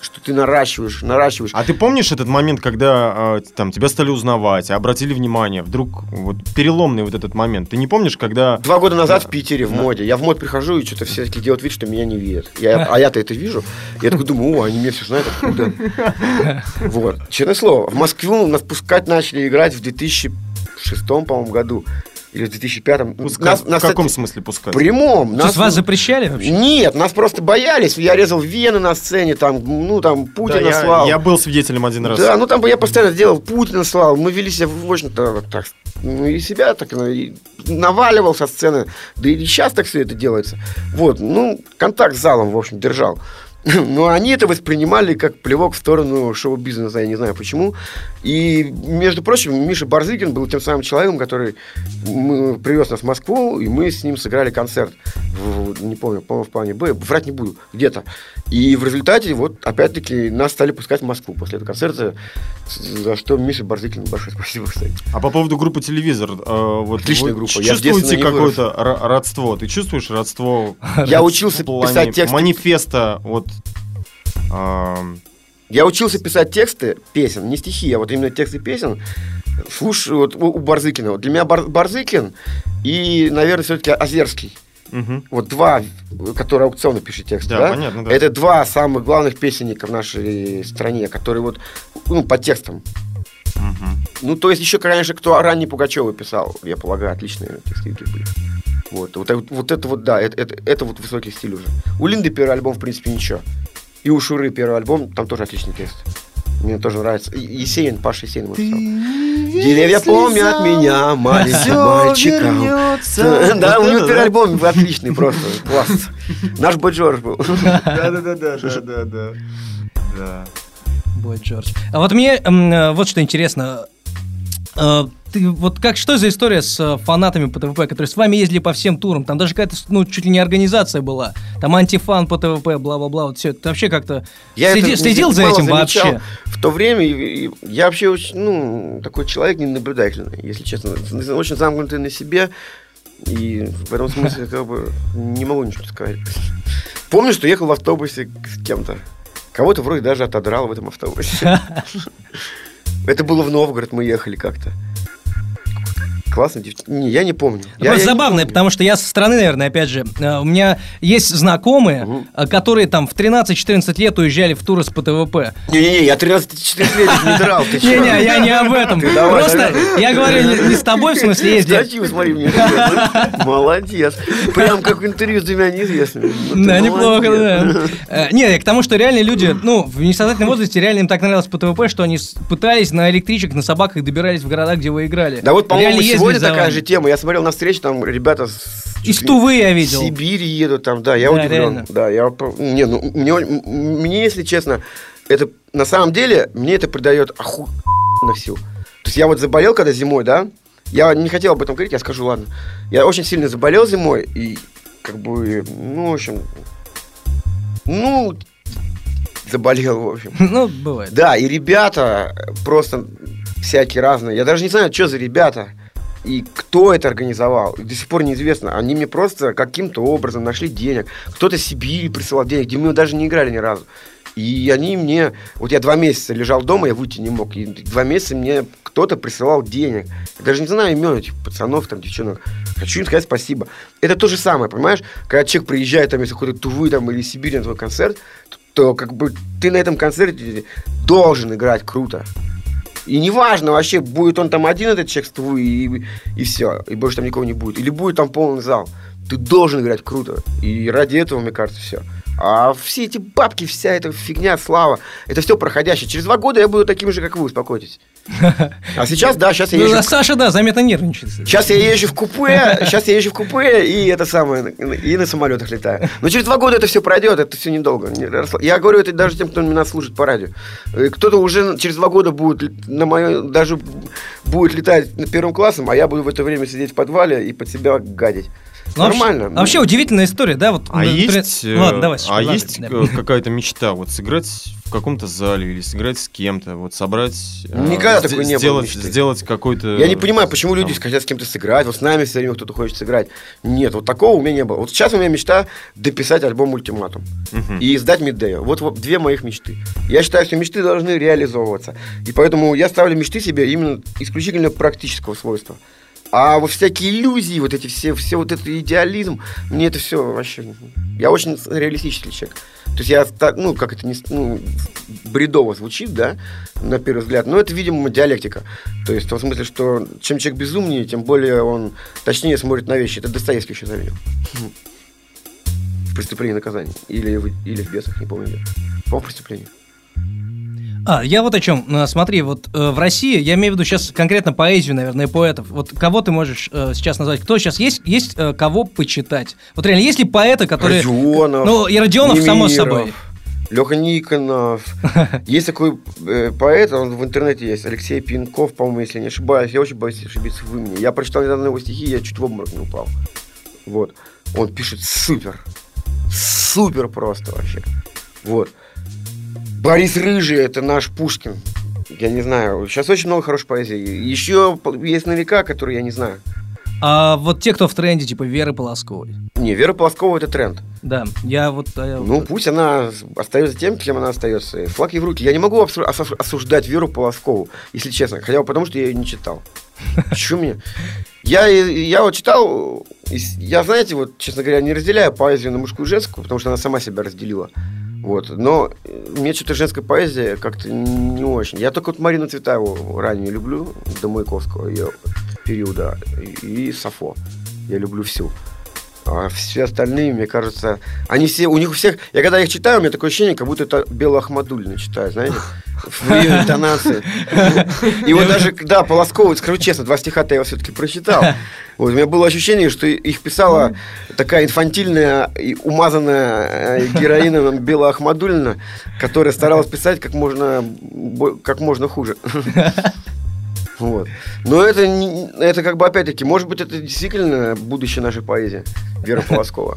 что ты наращиваешь, наращиваешь. А ты помнишь этот момент, когда э, там тебя стали узнавать, обратили внимание, вдруг вот переломный вот этот момент? Ты не помнишь, когда Два года назад в Питере, в моде. Я в мод прихожу, и что-то все такие делают вид, что меня не видят. Я, а я-то это вижу. Я такой думаю, о, они меня все знают откуда. Вот. Честное слово, в Москву нас пускать начали играть в 2006, по-моему, году. Или в 2005. пускать? Нас- в нас, каком кстати, смысле пускать? В прямом. То есть вас запрещали вообще? Нет, нас просто боялись. Я резал вены на сцене, там, ну, там, Да, Путина я, слал. я был свидетелем один раз. Да, ну там бы я постоянно делал, Путина слал, мы вели себя, в общем-то, так, ну и себя так, ну, и наваливал со сцены, да и сейчас так все это делается. Вот, ну, контакт с залом, в общем, держал. Но они это воспринимали как плевок в сторону шоу-бизнеса, я не знаю почему. И, между прочим, Миша Барзыкин был тем самым человеком, который привез нас в Москву, и мы с ним сыграли концерт. В- не помню, по-моему, в плане Б, врать не буду, где-то. И в результате, вот, опять-таки, нас стали пускать в Москву после этого концерта, за что Мише Барзыкину большое спасибо, кстати. А по поводу группы «Телевизор», э, вот Отличная группа. Чувствуете какое-то ро- родство? Ты чувствуешь родство? Я учился писать тексты. Манифеста, вот... ам, Я учился писать тексты песен, не стихи, а вот именно тексты песен. Слушай, вот у, у Барзыкина. Вот для меня Бар- Барзыкин и, наверное, все-таки Озерский. мгм. Вот два, которые аукционно пишут тексты, Да, да? понятно, да. Это два самых главных песенника в нашей стране, которые вот, ну, по текстам. Мгм. Ну, то есть еще, конечно, кто ранний Пугачева писал, я полагаю, отличные тексты были. Вот, вот, это- вот это вот, да, это, это, это вот высокий стиль уже. У Линды первый альбом, в принципе, ничего. И у Шуры первый альбом, там тоже отличный текст. Мне тоже нравится. Есенин, Паша Есенин. Деревья помнят меня, маленьким мальчиком. Да, у него первый альбом отличный просто, класс. Наш Бой Джордж был. Да-да-да, да-да-да. Да. Бой Джордж. А вот мне э, вот что интересно. Ты, вот как, что за история с э, фанатами по ТВП, которые с вами ездили по всем турам? Там даже какая-то, ну, чуть ли не организация была. Там антифан по ТВП, бла-бла-бла. Вот все. Ты вообще как-то Я следи- следил за этим вообще? В то время я вообще очень, ну, такой человек ненаблюдательный, если честно. Очень замкнутый на себе. И в этом смысле как бы не могу ничего сказать. Помню, что ехал в автобусе с кем-то. Кого-то вроде даже отодрал в этом автобусе. Это было в Новгород, мы ехали как-то. Классно, девчонка. Не, я не помню. Я- Просто я забавно, потому что я со стороны, наверное, опять же, э, у меня есть знакомые, э, которые там в 13-14 лет уезжали в туры с ПТВП. Не-не-не, я 13-14 лет не драл, ты? Не-не, я не об этом. Просто я говорю не- с тобой, в смысле, ездили. Статью смотри мне. Молодец. Прям как интервью с двумя неизвестными. Да, неплохо, да. Э, Не, к тому, что реально люди, ну, в несознательном возрасте реально им так нравилось ПТВП, что они пытались на электричек, на собаках добирались в города, где вы играли. Да вот, по-моему, ездили сегодня такая же тема. Я смотрел на встрече, там ребята с Из Тувы я в видел. Сибири едут там, да, я Да, удивлен. реально. Да, я не, ну мне, мне, если честно, это на самом деле мне это придает охуенных сил. То есть я вот заболел когда зимой, да, я не хотел об этом говорить, я скажу, ладно. Я очень сильно заболел зимой и как бы, ну, в общем, ну, заболел, в общем. Ну, бывает. Да, и ребята просто всякие разные. Я даже не знаю, что за ребята и кто это организовал. До сих пор неизвестно. Они мне просто каким-то образом нашли денег. Кто-то Сибири присылал денег, где мы даже не играли ни разу. И они мне... Вот я два месяца лежал дома, я выйти не мог. И два месяца мне кто-то присылал денег. Я даже не знаю имен этих пацанов, там, девчонок. Хочу им сказать спасибо. Это то же самое, понимаешь? Когда человек приезжает там из какой-то Тувы там, или Сибири на твой концерт, то как бы ты на этом концерте должен играть круто. И неважно вообще, будет он там один, этот человек и, и все, и больше там никого не будет. Или будет там полный зал. Ты должен играть круто. И ради этого, мне кажется, все. А все эти бабки, вся эта фигня, слава, это все проходящее. Через два года я буду таким же, как вы, успокойтесь. А сейчас, да, сейчас я Ну, езжу... а Саша, да, заметно нервничает. Сейчас я езжу в купе, сейчас я езжу в купе, и это самое, и на самолетах летаю. Но через два года это все пройдет, это все недолго. Я говорю это даже тем, кто меня слушает по радио. Э, Кто-то уже через два года будет на мое, даже будет летать на первым классом, а я буду в это время сидеть в подвале и под себя гадить. Ну, Нормально. а Вообще удивительная история, да? Вот, А например- есть, э, Ладно, давай, а есть да. э, какая-то мечта, вот сыграть в каком-то зале или сыграть с кем-то, вот собрать, э, Никогда сде- такой не было сделать, мечты. сделать какой-то. Я не понимаю, почему там, люди хотят с кем-то сыграть. Вот с нами все время кто-то хочет сыграть. Нет, вот такого у меня не было. Вот сейчас у меня мечта дописать альбом «Ультиматум». мгм. и издать Миддею. Вот, вот две моих мечты. Я считаю, что мечты должны реализовываться. И поэтому я ставлю мечты себе именно исключительно практического свойства. А вот всякие иллюзии, вот эти все, все вот этот идеализм, мне это все вообще... Я очень реалистический человек. То есть я, ста- ну, как это не... Ну, бредово звучит, да, на первый взгляд, но это, видимо, диалектика. То есть в том смысле, что чем человек безумнее, тем более он точнее смотрит на вещи. Это Достоевский еще заметил. В «Преступлении и наказании». Или, или в «Бесах», не помню. По преступлению. А, я вот о чем. А, Смотри, вот э, в России, я имею в виду сейчас конкретно поэзию, наверное, поэтов. Вот кого ты можешь э, сейчас назвать? Кто сейчас есть? Есть э, кого почитать? Вот реально, есть ли поэты, которые... Родионов, Ну, и Родионов, само Немиров. собой. Леха Никонов. Есть такой э, поэт, он в интернете есть, Алексей Пинков, по-моему, если не ошибаюсь. Я очень боюсь ошибиться в имени. Я прочитал недавно его стихи, я чуть в обморок не упал. Вот. Он пишет супер. Супер просто вообще. Вот. Борис Рыжий, это наш Пушкин. Я не знаю. Сейчас очень много хорошей поэзии. Еще есть на века, которые я не знаю. А вот те, кто в тренде, типа Веры Полосковой. Не, Вера Полоскова это тренд. Да, я вот... а я Ну, вот- пусть она остается тем, кем она остается. Флаг ей в руки. Я не могу осуждать Веру Полоскову, если честно. Хотя бы потому, что я ее не читал. Чё мне? Я, я вот читал, я, знаете, вот, честно говоря, не разделяю поэзию на мужскую и женскую, потому что она сама себя разделила. Вот. Но э, мне что-то женская поэзия как-то не очень. Я только вот Марину Цветаеву ранее люблю, до Маяковского ее периода, и, Сафо. Я люблю всю. А все остальные, мне кажется, они все, у них у всех, я когда их читаю, у меня такое ощущение, как будто это Белла Ахмадульна читаю, знаете, в ее интонации. И вот даже, да, Полоскову, скажу честно, два стиха-то я все-таки прочитал. Вот, у меня было ощущение, что их писала такая инфантильная и умазанная э, героином Белла Ахмадульна, которая старалась писать как можно, как можно хуже. Вот. Но это, не- это как бы опять-таки, может быть, это действительно будущее нашей поэзии. Вера Полоскова.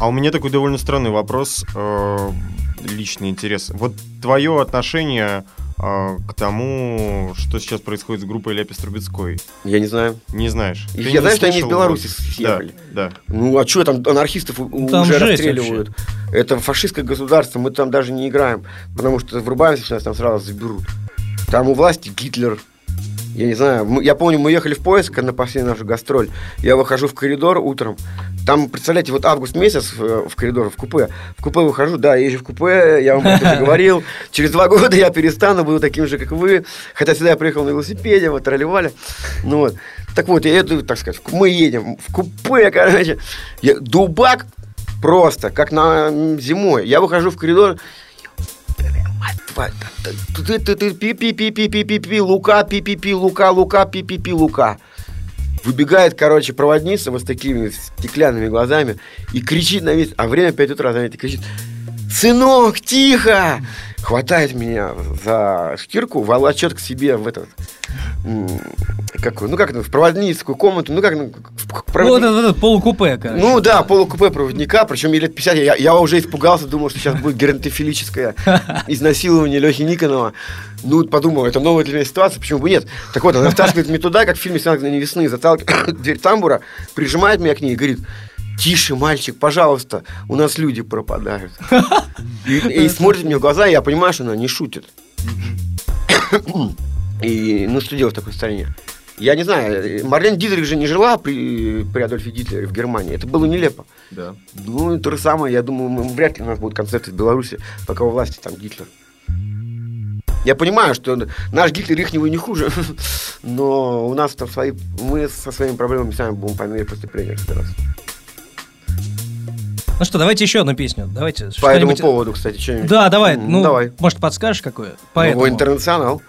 А у меня такой довольно странный вопрос, э, личный интерес. Вот твое отношение э, к тому, что сейчас происходит с группой Ляпис Трубецкой. Я не знаю. Не знаешь? Я Ты не знаю, что они из Беларуси съехали. Да, да. Ну, а что там, анархистов Там уже расстреливают. Это фашистское государство, мы там даже не играем, потому что врубаемся, сейчас там сразу заберут. Там у власти Гитлер. Я не знаю, мы- я помню, мы ехали в поиск на последний наш гастроль. Я выхожу в коридор утром. Там, представляете, вот август месяц в, в коридор, в купе. В купе выхожу, да, езжу в купе, я вам это говорил. Через два года я перестану, буду таким же, как вы. Хотя сюда я приехал на велосипеде, вот, тролливали. Ну вот. Так вот, я еду, так сказать, мы едем в купе, короче. Я- дубак просто, как на зимой. Я выхожу в коридор, ты, ты, ты, пи пи пи пи пи пи пи Лука, пи пи пи Лука, Лука, пи пи пи Лука. Выбегает, короче, проводница вот с такими стеклянными глазами и кричит на весь... А время 5 утра, знаете, кричит «Сынок, тихо!» Хватает меня за шкирку, волочет к себе в этот... м, Как, ну, как в проводницкую комнату, ну, как... ну, в- в Ну, проводни- вот этот, этот полукупе, короче. ну да, полукупе проводника, причем ей лет 50. Я, я уже испугался, думал, что сейчас будет геронтофилическое изнасилование Лехи Никонова. Ну, подумал, это новая для меня ситуация, почему бы нет. Так вот, она втаскивает меня туда, как в фильме «Снег на весны», заталкивает дверь тамбура, прижимает меня к ней и говорит, тише, мальчик, пожалуйста, у нас люди пропадают. И, и смотрит мне в глаза, и я понимаю, что она не шутит. И, ну, что делать в такой стране? Я не знаю, Марлен Дитрих же не жила при, при Адольфе Гитлере в Германии. Это было нелепо. Да. Ну, то же самое, я думаю, мы- вряд ли у нас будут концерты в Беларуси, пока у власти там Гитлер. Я понимаю, что наш Гитлер их не хуже, но у нас там свои, мы со своими проблемами сами будем по мере поступления разбираться. Ну что, давайте еще одну песню. Давайте По этому поводу, кстати, что-нибудь. Да, давай. Ну, давай. может, подскажешь, какое? По этому. интернационал.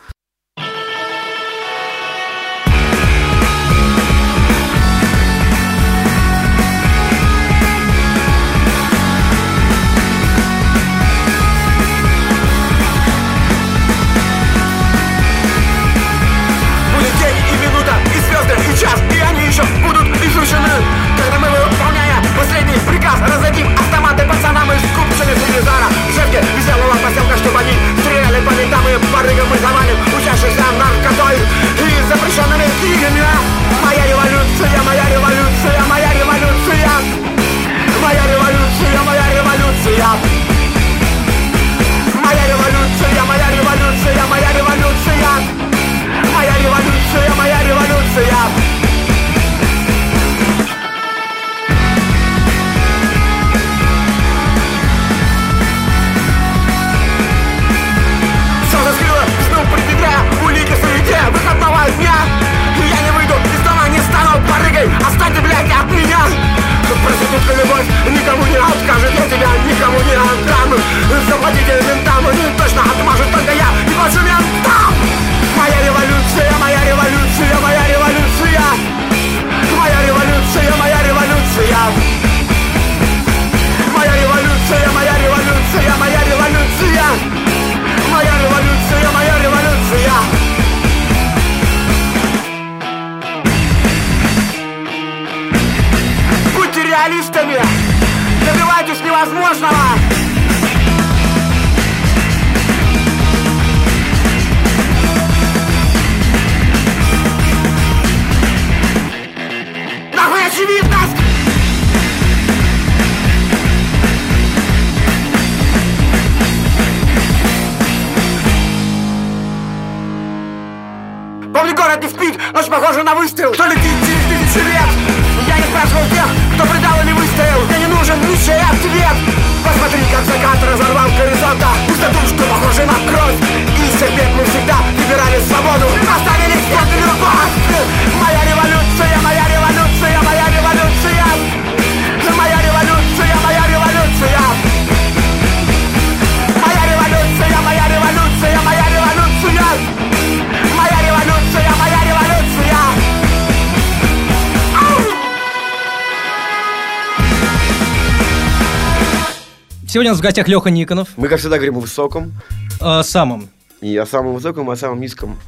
Сегодня у нас в гостях Леха Никонов, Мы, как всегда, говорим о высоком. э, самым. И о самом высоком, и о самом низком.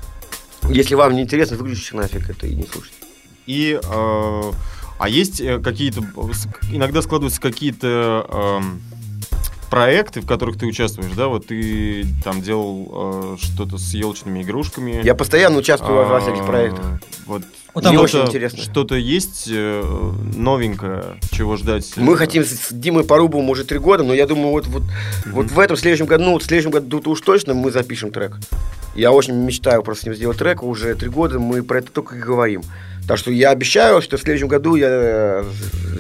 Если вам не интересно, выключите нафиг это и не слушайте. И, э, а есть э, какие-то, иногда складываются какие-то эм, проекты, в которых ты участвуешь, да? Вот ты там делал э, что-то с елочными игрушками. Я постоянно участвую во А, всяких проектах. Вот Вот там Мне очень интересно. Что-то есть э, новенькое, чего ждать? Мы хотим с Димой Порубовым уже три года, но я думаю, вот, вот, вот в этом следующем году, ну, вот в следующем году уж точно мы запишем трек. Я очень мечтаю просто с ним сделать трек. Уже три года мы про это только и говорим. Так что я обещаю, что в следующем году я э,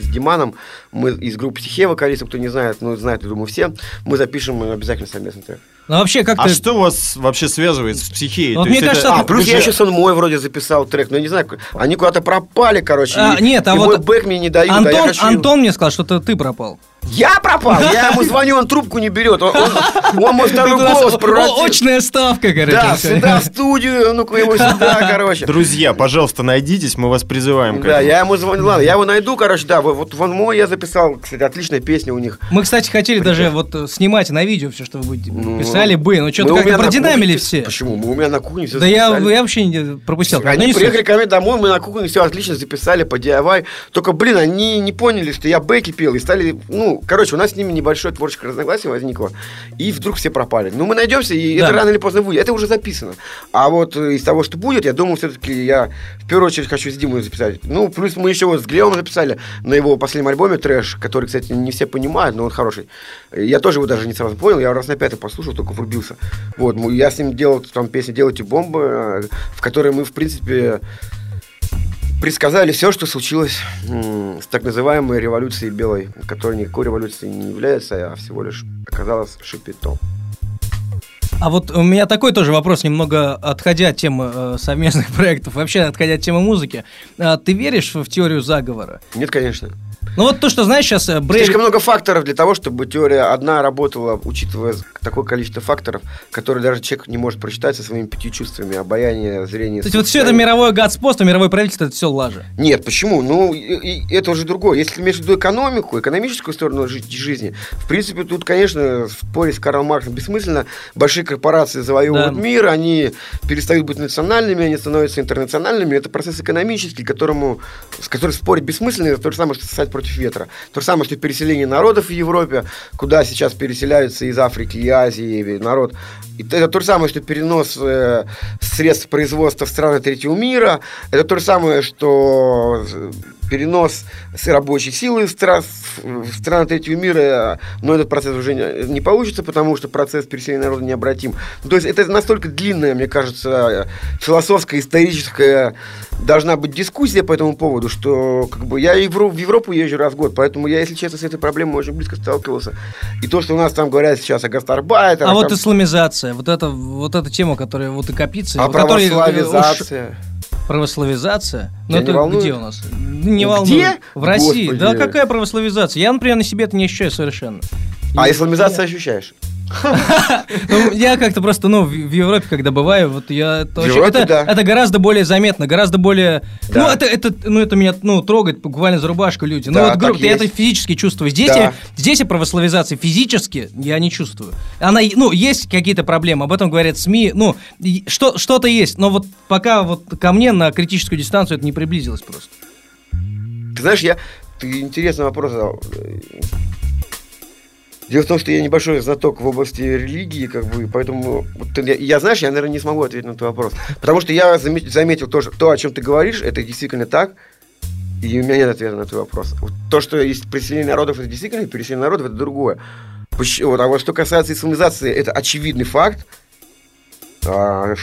с Диманом, мы из группы Психе, вокалистов, кто не знает, ну, знает, я думаю, все, мы запишем обязательно совместный трек. Ну, вообще, как А что вас вообще связывает с психией? Вот То мне кажется, это- А, плюс я еще сон мой вроде записал трек, но я не знаю, они куда-то пропали, короче. А, и- нет, а и вот мой бэк мне не дают, а я Антон, хочу- Антон мне сказал, что ты пропал. Я пропал, я ему звоню, он трубку не берет, он, он- он мой второй голос превратил. Очная ставка, короче. Да, сюда в студию, ну-ка его сюда, короче. Друзья, пожалуйста, найдитесь, мы вас призываем. к Да, я ему звоню, ладно, я его найду, короче, да, вот, вон мой я записал, кстати, отличная песня у них. Мы, кстати, хотели даже вот э, снимать на видео все, что вы будете. Ну, Писали бы, но что-то мы у как-то продинамили все. Почему? Мы у меня на кухне все Да я, я вообще не пропустил. Ну, Они приехали ко мне домой, мы на кухне все отлично записали по DIY. Только, блин, они не поняли, что я бэки пел и стали... Ну, короче, у нас с ними небольшое творческое разногласие возникло. И вдруг все пропали. Ну, мы найдемся, и Да. это рано или поздно будет. Это уже записано. А вот э, из того, что будет, я думаю, все-таки я в первую очередь хочу с Димой записать. Ну, плюс мы еще вот с Глеом записали на его последнем альбоме «Трэш», который, кстати, не все понимают, но он хороший. Я тоже его даже не сразу понял, я раз на пятый послушал, только врубился. Вот, я с ним делал там песню «Делайте бомбы», э, в которой мы, в принципе, предсказали все, что случилось с так называемой революцией белой, которая никакой революцией не является, а всего лишь оказалась шипитом. А вот у меня такой тоже вопрос, немного отходя от темы э, совместных проектов, вообще отходя от темы музыки. А, ты веришь в теорию заговора? Нет, конечно. Ну вот то, что знаешь сейчас, э, Брейли... Слишком много факторов для того, чтобы теория одна работала, учитывая такое количество факторов, которые даже человек не может прочитать со своими пятью чувствами, обаяние, зрение. То есть вот все это мировое гадспоство, мировое правительство, это все лажа. Нет, почему? Ну, и- и это уже другое. Если виду экономику, экономическую сторону жи- жизни, в принципе, тут, конечно, спорить с Карлом Марксом бессмысленно. Большие корпорации завоевывают Да. мир, они перестают быть национальными, они становятся интернациональными. Это процесс экономический, которому, с которым спорить бессмысленно. Это то же самое, что сосать против ветра. То же самое, что переселение народов в Европе, куда сейчас переселяются из Африки и Азии народ. Это то же самое, что перенос э, средств производства в страны третьего мира. Это то же самое, что э, перенос с рабочей силы в, стра- в страны третьего мира, но этот процесс уже не, не получится, потому что процесс переселения народа необратим. То есть это настолько длинная, мне кажется, философская, историческая должна быть дискуссия по этому поводу, что как бы я и в Европу езжу раз в год, поэтому я, если честно, с этой проблемой очень близко сталкивался. И то, что у нас там говорят сейчас о гастарбайтерах, А вот там- исламизация, вот это, вот эта тема, которая вот и копится, а в которой, э, уж- православизация. Ну это волнует? где у нас? Не Где? волнует. В России. Господи. Да какая православизация? Я, например, на себе это не ощущаю совершенно. А И- исламизацию ощущаешь? Ну, я как-то просто, ну, в, Европе, когда бываю, вот я... это гораздо более заметно, гораздо более... Ну, это, это, ну, это меня, ну, трогает буквально за рубашку люди. Ну, вот, грубо, так я это физически чувствую. Здесь, я, здесь православизации физически я не чувствую. Она, ну, есть какие-то проблемы, об этом говорят СМИ, ну, что-то есть, но вот пока вот ко мне на критическую дистанцию это не приблизилось просто. Ты знаешь, я... Ты интересный вопрос задал. Дело в том, что я небольшой знаток в области религии, как бы, поэтому вот я, я, знаешь, я, наверное, не смогу ответить на твой вопрос. Потому что я заме- заметил то, что, то, о чем ты говоришь, это действительно так, и у меня нет ответа на твой вопрос. Вот то, что есть переселение народов, это действительно переселение народов, это другое. Поч- вот, а вот что касается исламизации, это очевидный факт. А,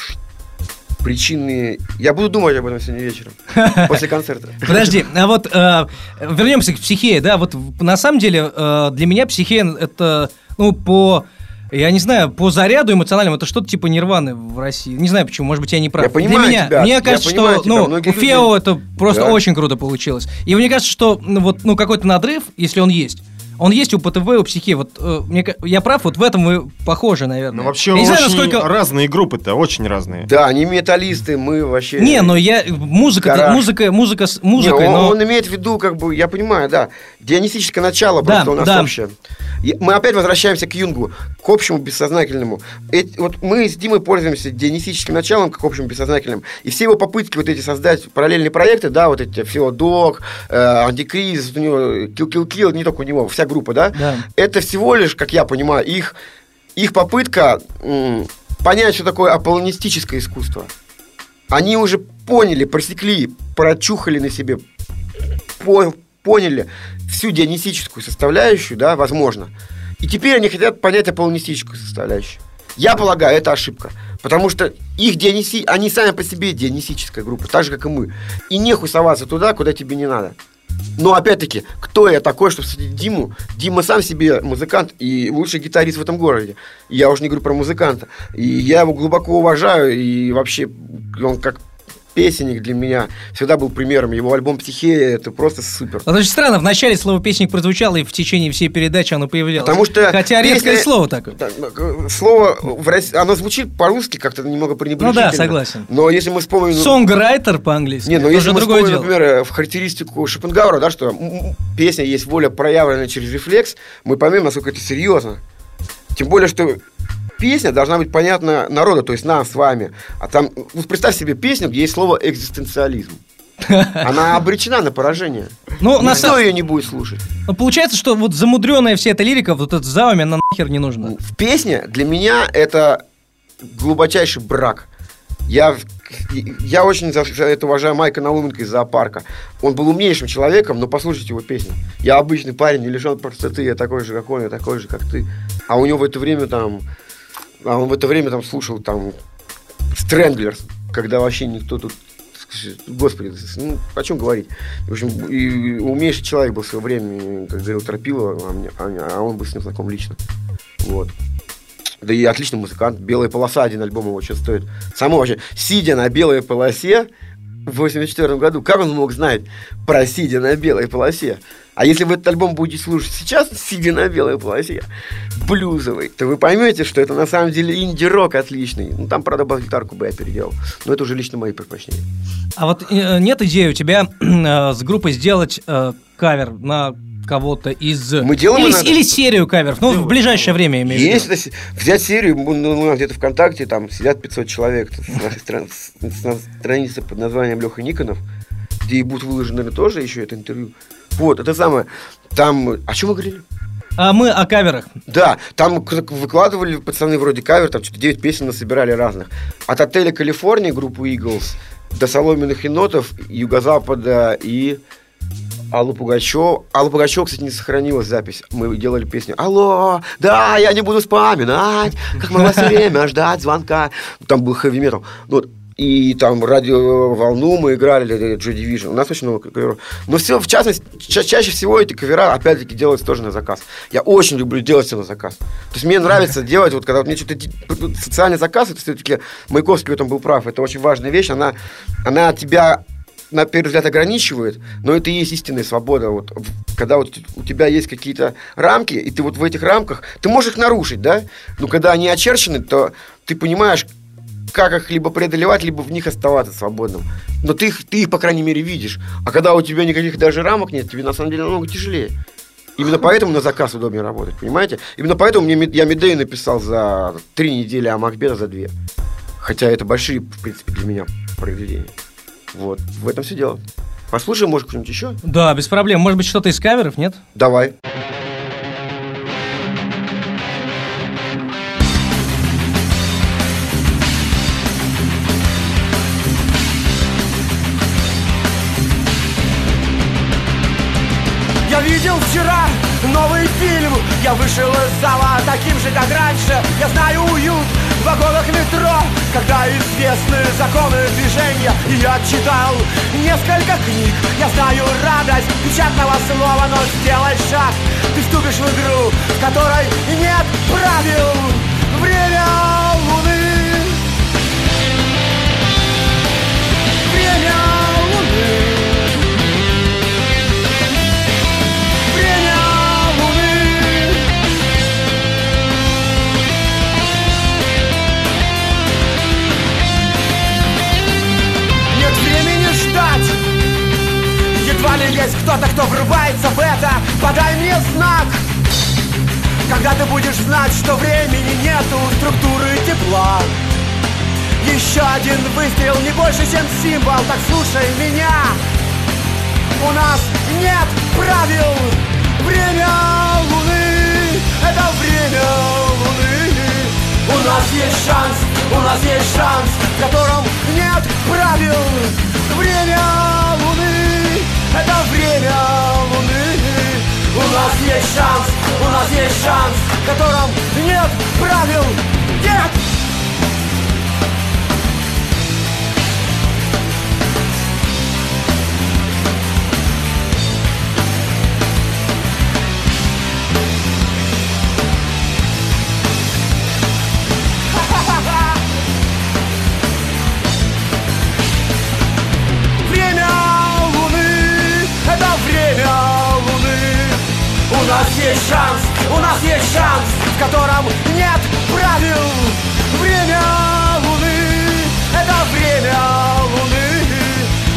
причины... Я буду думать об этом сегодня вечером, после концерта. Подожди, а вот э, вернемся к психее, да, вот на самом деле э, для меня психея это, ну, по, я не знаю, по заряду эмоциональному, это что-то типа нирваны в России. Не знаю почему, может быть, я не прав. Я понимаю для меня, тебя, мне я кажется, понимаю что, тебя, ну, у Фео люди- это просто Да. очень круто получилось. И мне кажется, что, ну, вот, ну, какой-то надрыв, если он есть, он есть у ПТВ, у психеи. Вот э, мне, я прав, вот в этом вы похожи, наверное. Ну, вообще, я не знаю, очень насколько... разные группы-то, очень разные. Да, они металлисты, мы вообще... Не, но я музыка, Гараж. музыка, музыка с Не, он, но он имеет в виду, как бы, я понимаю, да, дионисическое начало Да, просто у нас да. общее. Мы опять возвращаемся к Юнгу, к общему бессознательному. Эти- вот мы с Димой пользуемся дионисическим началом, как общим бессознательным. И все его попытки вот эти создать параллельные проекты, да, вот эти Феодок, э, Антикризис, у него Kill Kill Kill, не только у него, вся группа, да, Да. это всего лишь, как я понимаю, их, их попытка м, понять, что такое аполлонистическое искусство. Они уже поняли, просекли, прочухали на себе, по- поняли всю дионисическую составляющую, да, возможно. И теперь они хотят понять аполлонистическую составляющую. Я полагаю, это ошибка. Потому что их диониси... они сами по себе дионисическая группа, так же, как и мы. И нехуй соваться туда, куда тебе не надо. Но опять-таки, кто я такой, чтобы судить Диму? Дима сам себе музыкант и лучший гитарист в этом городе. Я уже не говорю про музыканта. И я его глубоко уважаю, и вообще он как песенник для меня всегда был примером. Его альбом «Психея» — это просто супер. Вот очень странно, в начале слово песник прозвучало, и в течение всей передачи оно появлялось. Потому что Хотя редкое песня- слово такое. Э, Слово в России, оно звучит по-русски как-то немного пренебрежительно. Ну да, согласен. Но если мы вспомним... Сонграйтер по-английски. Не, ну это если мы вспомним, дело. например, э, в характеристику Шопенгауэра, да, что песня есть воля, проявленная через рефлекс, мы поймем, насколько это серьезно. Тем более, что песня должна быть понятна народу, то есть нам с вами. А там, вот представь себе песню, где есть слово экзистенциализм. Она обречена на поражение. Ну, на самом- ее не будет слушать. Ну, получается, что вот замудренная вся эта лирика, вот этот зауми, она нахер не нужна. В песне для меня это глубочайший брак. Я, я очень за, за это уважаю Майка Науменко из зоопарка. Он был умнейшим человеком, но послушайте его песни. Я обычный парень, не лишен простоты, я такой же, как он, я такой же, как ты. А у него в это время там... А он в это время там слушал там Стрэнглерс, когда вообще никто тут Господи, ну, о чем говорить? В общем, и умнейший человек был в свое время, как говорил Тропилова, а, мне- а- а он был с ним знаком лично. Вот. Да и отличный музыкант. Белая полоса, один альбом его что стоит. Само вообще, сидя на белой полосе в 84 году, как он мог знать про сидя на белой полосе? А если вы этот альбом будете слушать сейчас, сидя на белой полосе, блюзовый, то вы поймете, что это на самом деле инди-рок отличный. Ну, там, правда, бас-гитарку бы я переделал. Но это уже лично мои предпочтения. А вот э, нет идеи у тебя э, с группой сделать э, кавер на кого-то из... Мы делаем или, иногда. или серию каверов, ну, в ближайшее время, имею в виду. Взять серию, ну, ну, у нас где-то ВКонтакте, там сидят 500 человек с нашей страницы под названием Леха Никонов, где и будет выложено, наверное, тоже еще это интервью. Вот, это самое. Там, о чем мы говорили? А мы о каверах. Да, там выкладывали пацаны вроде кавер, там что-то 9 песен насобирали разных. От отеля Калифорния группы Eagles до соломенных енотов, Юго-Запада и Аллу Пугачев. Алла Пугачев, кстати, не сохранилась запись. Мы делали песню «Алло, да, я не буду вспоминать, как могла все время ждать звонка». Там был хэви метал. Ну, вот. И там радиоволну мы играли, Joy Division. У нас очень много каверов. Но все, в частности, ча- чаще всего эти кавера, опять-таки, делаются тоже на заказ. Я очень люблю делать все на заказ. То есть мне нравится делать, вот когда вот мне что-то... Социальный заказ, это все-таки Маяковский в этом был прав. Это очень важная вещь. Она, она тебя на первый взгляд ограничивает, но это и есть истинная свобода. Вот, когда вот у тебя есть какие-то рамки, и ты вот в этих рамках, ты можешь их нарушить, да? Но когда они очерчены, то ты понимаешь, как их либо преодолевать, либо в них оставаться свободным. Но ты их, ты их, по крайней мере, видишь. А когда у тебя никаких даже рамок нет, тебе на самом деле намного тяжелее. Именно поэтому на заказ удобнее работать, понимаете? Именно поэтому мне, я Медею написал за три недели, а Макбета за две. Хотя это большие, в принципе, для меня произведения. Вот, в этом все дело. Послушаем, может, кто-нибудь еще? Да, без проблем. Может быть, что-то из каверов, нет? Давай. Я которой нет правил Когда ты будешь знать, что времени нету Структуры тепла. Еще один выстрел, не больше, чем символ Так слушай меня. У нас нет правил. Время Луны Это время Луны. У нас есть шанс, у нас есть шанс В котором нет правил. Время Луны Это время Луны У нас есть шанс, у нас есть шанс В котором нет правил нас есть шанс, у нас есть шанс В котором нет правил. Время Луны Это время Луны.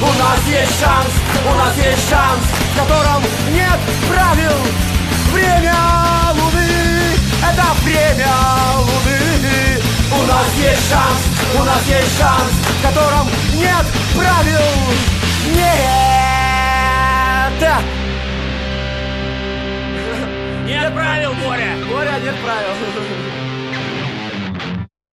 У нас есть шанс, у нас есть шанс В котором нет правил. Время Луны Это время Луны. У нас есть шанс, у нас есть шанс В котором нет правил. Нет Нет правил, Боря Боря, нет правил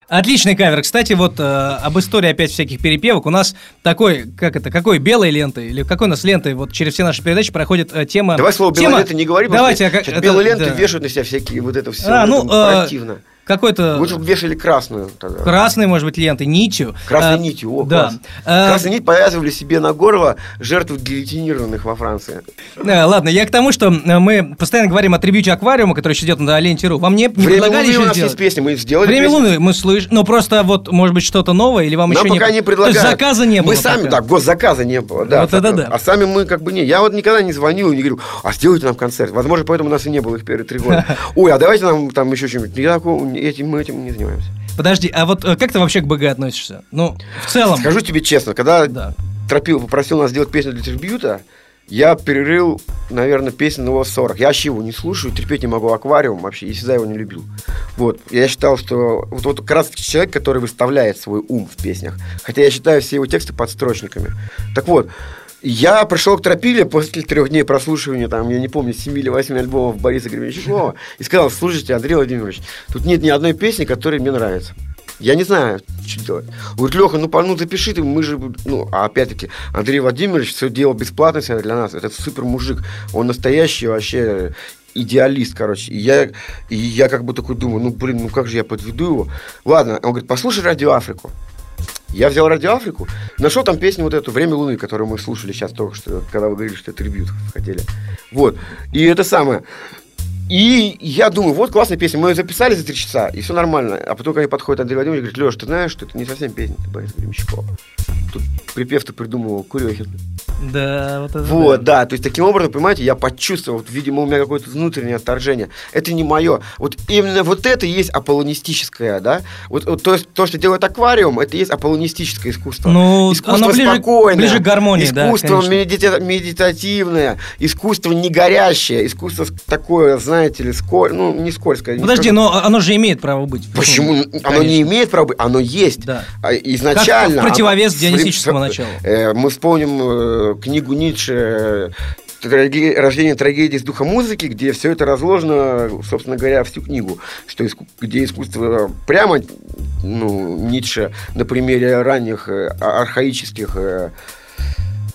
Отличный кавер. Кстати, вот э, об истории опять всяких перепевок. У нас такой, как это, какой белой лентой, или какой у нас лентой, вот через все наши передачи проходит э, тема... Давай слово тема- белая лента не говори, потому Давайте, что а как- это- белые ленты да. вешают на себя всякие вот это все. А, ну, э, противно. Какой-то Лучше бы вешали красную тогда. красной, может быть, лентой, нитью. Красной Э, нитью, о, Да. класс. Красную нить повязывали себе на горло жертв гильотинированных во Франции. э, ладно, я к тому, что э, мы постоянно говорим о трибюте аквариума, который еще идет на ленте.ру. Вам не, не Время предлагали еще у нас сделать? есть песня, мы сделали Время песню. Луны мы слышим, но просто вот, может быть, что-то новое, или вам Нам еще пока не... не То предлагают. есть заказа не было Мы сами, пока. да, госзаказа не было, да. Вот это да. А сами мы как бы не. Я вот никогда не звонил и не говорю, а сделайте нам концерт. Возможно, поэтому у нас и не было их первые три года. Ой, а давайте нам там еще что-нибудь. Я такого- этим, мы этим не занимаемся. Подожди, а вот э, как ты вообще к БГ относишься? Ну, в целом. Скажу тебе честно, когда Да. Тропил попросил нас сделать песню для трибьюта, я перерыл, наверное, песню на его 40. Я вообще его не слушаю, терпеть не могу аквариум вообще, я всегда его не любил. Вот, я считал, что вот, вот как раз человек, который выставляет свой ум в песнях. Хотя я считаю все его тексты подстрочниками. Так вот, я пришел к Тропиле после трех дней прослушивания, там, я не помню, 7 или 8 альбомов Бориса Гребенщикова, и сказал, слушайте, Андрей Владимирович, тут нет ни одной песни, которая мне нравится. Я не знаю, что делать. Говорит, Леха, ну, ну запиши ты, мы же, ну, а опять-таки, Андрей Владимирович все делал бесплатно для нас. Это супер мужик. Он настоящий вообще идеалист, короче. И я, и я как бы такой думаю, ну, блин, ну как же я подведу его? Ладно, он говорит, послушай Радио Африку. Я взял Радио Африку, нашел там песню вот эту «Время Луны», которую мы слушали сейчас только что, когда вы говорили, что это трибют хотели. Вот. И это самое. И я думаю, вот классная песня, мы ее записали за три часа, и все нормально. А потом ко мне подходит Андрей Владимирович и говорит, Леш, ты знаешь, что это не совсем песня, это Борис Гремещикова. Тут припев-то придумывал Курехин. Да, вот это Вот, да. да, то есть таким образом, понимаете, я почувствовал, вот, видимо, у меня какое-то внутреннее отторжение. Это не мое. Вот именно вот это и есть аполлонистическое, да? Вот, вот то, то, что делает аквариум, это и есть аполлонистическое искусство. Ну, искусство оно ближе- спокойное, ближе к гармонии, да, искусство конечно. медита- медитативное, искусство не горящее, искусство такое, знаете ли, сколь, ну, не скользкое. не Подожди, скажу. но оно же имеет право быть. Почему? Оно Конечно. не имеет права быть, оно есть. Да. А Изначально. Как в противовес оно- дионисическому началу. Э, Мы вспомним э, книгу Ницше э, «Траге- «Рождение трагедии с духа музыки», где все это разложено, собственно говоря, всю книгу, что иску- где искусство прямо, ну, Ницше на примере ранних архаических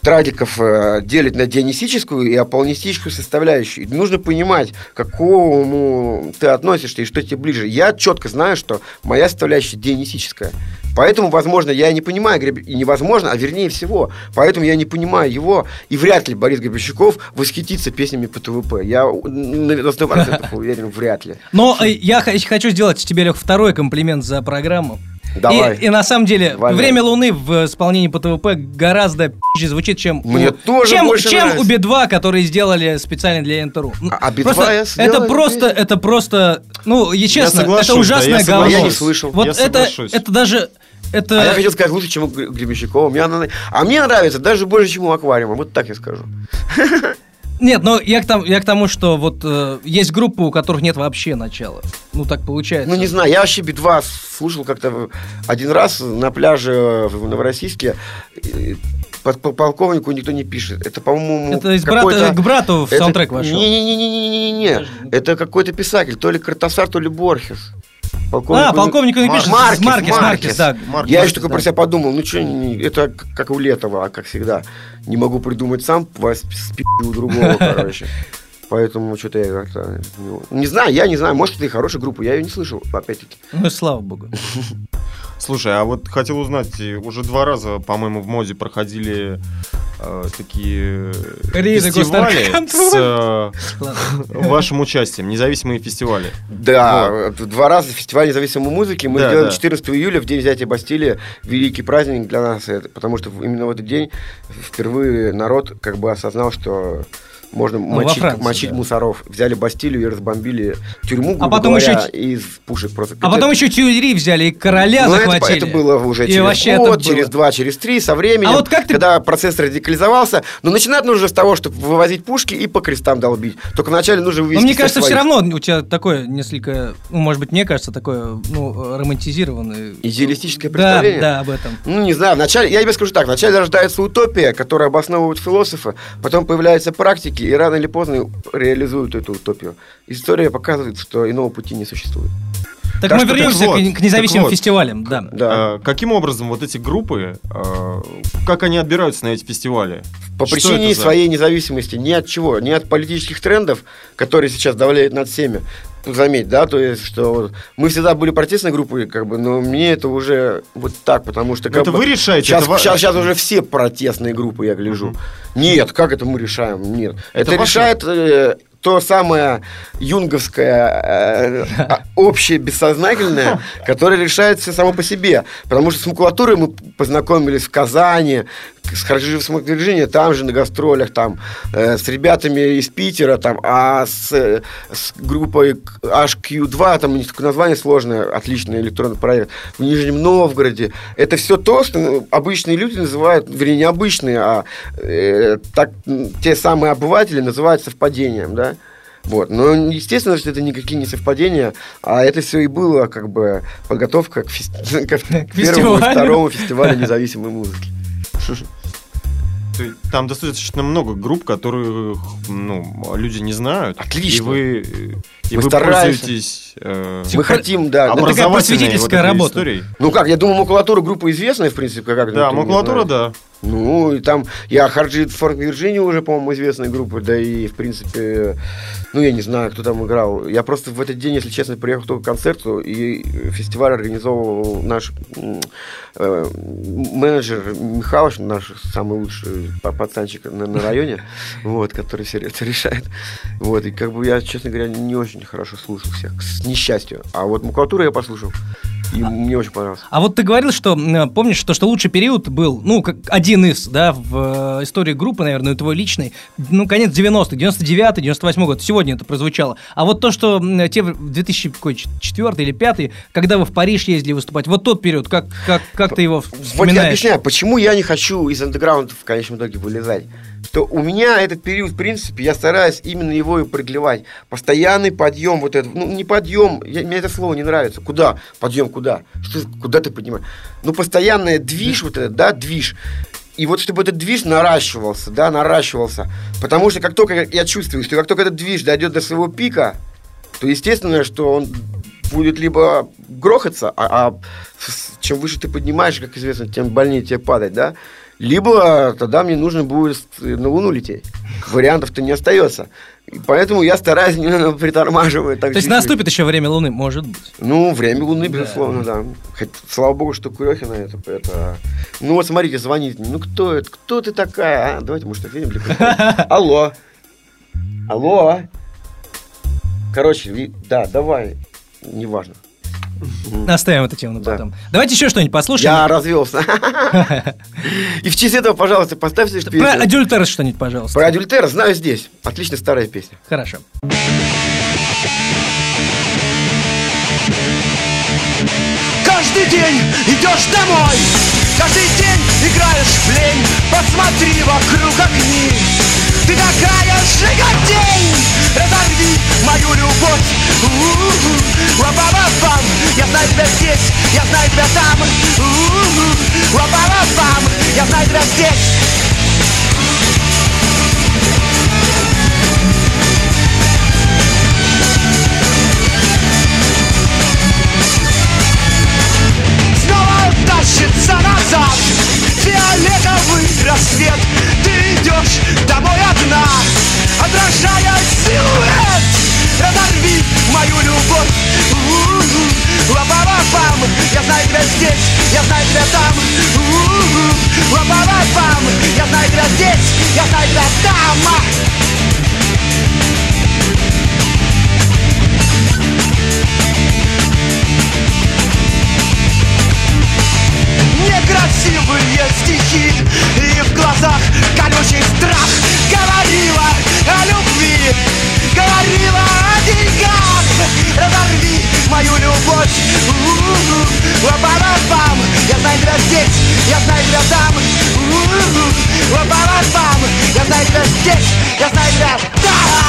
традиков э, делить на дионисическую и аполлонистическую составляющую. Нужно понимать, к какому ты относишься и что тебе ближе. Я четко знаю, что моя составляющая дионисическая. Поэтому, возможно, я не понимаю, и невозможно, а вернее всего, поэтому я не понимаю его, и вряд ли Борис Гребенщиков восхитится песнями по ТВП. Я на 100% уверен, вряд ли. Но э, я хочу сделать тебе, Лех, второй комплимент за программу. Давай. И, и на самом деле, Валяй. «Время Луны» в исполнении по ТВП гораздо пи***че звучит, чем, Мне у, тоже чем, чем нравится. у Би-2, которые сделали специально для НТРУ. Ну, А- а Би-2 просто я это просто, это просто, ну, и честно, это да, ужасное я говно. Я не слышал. Вот Я это, соглашусь. это даже, это... А я хотел сказать лучше, чем у Гр- Гребенщикова. Мне она- А мне нравится даже больше, чем у аквариума. Вот так я скажу. Нет, но я к, тому, я к тому, что вот э, есть группы, у которых нет вообще начала. Ну, так получается. Ну, не знаю, я вообще Би-2 слушал как-то один раз на пляже в Новороссийске. Под по полковнику никто не пишет. Это, по-моему, Это из брата, к брату в Это- саундтрек вошел. Не-не-не-не-не-не. Это какой-то писатель, то ли Картасар, то ли Борхес. А, полковнику не пишет. Маркес, Маркес, Маркес, Маркес. да. Маркес, Я еще только да. про себя подумал, ну что, это как у Летова, а как всегда. Не могу придумать сам, вас спи у другого, короче. Поэтому что-то я как-то... Не, знаю, я не знаю, может, это и хорошая группа, я ее не слышал, опять-таки. Ну и слава богу. Слушай, а вот хотел узнать, уже два раза, по-моему, в моде проходили э, такие Рейды фестивали с э, вашим участием, независимые фестивали. Да, вот два раза фестиваль независимой музыки. Мы Да, сделали да. 14 июля, в день взятия Бастилии, великий праздник для нас, это, потому что именно в этот день впервые народ как бы осознал, что можно Ну, мочить, Франции, мочить да. мусоров. Взяли Бастилию и разбомбили тюрьму, грубо А потом говоря, еще- из пушек просто. А потом еще Тюильри взяли и короля Ну, это, захватили. это было уже И через вообще это год, было. через два, через три, со временем, А вот как ты- когда процесс радикализовался. Но начинать нужно с того, чтобы вывозить пушки и по крестам долбить. Только вначале нужно вывести Но мне кажется, все своих. равно у тебя такое несколько, ну, может быть, мне кажется, такое, ну, романтизированное. Идеалистическое Да, представление? да, об этом. Ну, не знаю, вначале, я тебе скажу так, вначале рождается утопия, которая обосновывают философы, потом появляются практики, и рано или поздно реализуют эту утопию. История показывает, что иного пути не существует. Так, Так мы что, так вернемся вот, к, независимым вот. фестивалям, да. Да. А, каким образом вот эти группы, а, как они отбираются на эти фестивали? По Что причине за- своей независимости ни от чего, ни от политических трендов, которые сейчас давляют над всеми. Ну, Заметь, да, то есть, что мы всегда были протестной группой, как бы, но мне это уже вот так, потому что как Это бы, вы решаете? Сейчас, это сейчас, сейчас уже все протестные группы, я гляжу. Нет, как это мы решаем? Нет. Это, Это решает э, то самое юнговское э, общее бессознательное, которое решает все само по себе. Потому что с макулатурой мы познакомились в Казани, с Харжиев самодвижения, там же на гастролях, там, э, с ребятами из Питера, там, а с, э, с группой HQ2, там у них такое название сложное, отличный электронный проект, в Нижнем Новгороде. Это все то, что ну, обычные люди называют, вернее, не обычные, а э, так, те самые обыватели называют совпадением, да? Вот. Но, естественно, что это никакие не совпадения, а это все и было как бы подготовка к, фес- к первому и второму фестивалю независимой музыки. Там достаточно много групп, которых ну, люди не знают. Отлично. И вы, и Мы вы стараемся. пользуетесь э, Мы хотим, да. это ну, такая просветительская работа. историей. Ну как, я думаю, макулатура группа известная, в принципе, как Да, макулатура, да. Ну, и там, я Харджит Форк Вирджиния уже, по-моему, известная группа, да и, в принципе, ну, я не знаю, кто там играл. Я просто в этот день, если честно, приехал только к концерту, и фестиваль организовывал наш э, менеджер Михалыч, наш самый лучший па- пацанчик на, на районе, вот, который все это решает. Вот, и как бы я, честно говоря, не очень хорошо слушал всех, к несчастью. А вот макулатуру я послушал, и мне очень понравилось. А вот ты говорил, что, помнишь, то, что лучший период был, ну, как один из, да, в э, истории группы, наверное, твой личный, ну, конец 90-х, 99-й, 98 год, сегодня это прозвучало. А вот то, что те в 2004 или 5 когда вы в Париж ездили выступать, вот тот период, как, как, как ты его Вот я вспоминаешь? объясняю, почему я не хочу из андеграунда в конечном итоге вылезать. Что у меня этот период, в принципе, я стараюсь именно его и продлевать. Постоянный подъем, вот этот, ну не подъем, я- мне это слово не нравится. Куда? Подъем куда? Что, куда ты поднимаешь? Ну постоянный движ, вот этот, да, движ. И вот чтобы этот движ наращивался, да, наращивался. Потому что как только я чувствую, что как только этот движ дойдет до своего пика, то естественно, что он будет либо грохаться, а, а чем выше ты поднимаешь, как известно, тем больнее тебе падать, да? Либо тогда мне нужно будет на Луну лететь. Вариантов-то не остается. И поэтому я стараюсь немного притормаживать. Так То есть наступит еще время Луны, может быть. Ну, время Луны, безусловно, да. Хоть, слава богу, что Курехина это, это... Ну вот смотрите, звонит. Ну кто это? Кто ты такая? А? Давайте, может, ответим. Алло. Алло. Короче, да, давай. Неважно. Оставим эту тему на Да. потом. Давайте еще что-нибудь послушаем. Я развелся. И в честь этого, пожалуйста, поставьте Про песню. адюльтер что-нибудь, пожалуйста. Про адюльтер знаю здесь. Отличная старая песня. Хорошо. Каждый день идешь домой Каждый день играешь в лень Посмотри вокруг огни Ты такая жиготень Разорви мою любовь. Ла-ба-ба-бам. Я знаю тебя здесь, я знаю тебя там. Ла-ба-ба-бам. Я знаю тебя здесь снова тащится назад Фиолетовый рассвет. Ты идешь домой одна Отражая силуэт. Разорви мою любовь. Ла-ба-ба-бам Я знаю тебя здесь, я знаю тебя там. Ла-ба-ба-бам Я знаю тебя здесь, я знаю тебя там Некрасивые стихи. И в глазах колючий страх Говорила о любви Говорила о деньгах. Разорви мою любовь. Ла-ба-ба-бам Я знаю тебя здесь, я знаю тебя там. Ла-ба-ба-бам Я знаю тебя здесь, я знаю тебя там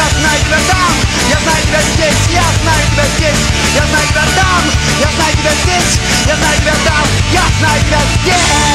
я знаю тебя там Я знаю тебя здесь, я знаю тебя здесь Я знаю тебя там, я знаю тебя здесь Я знаю тебя там, я знаю тебя здесь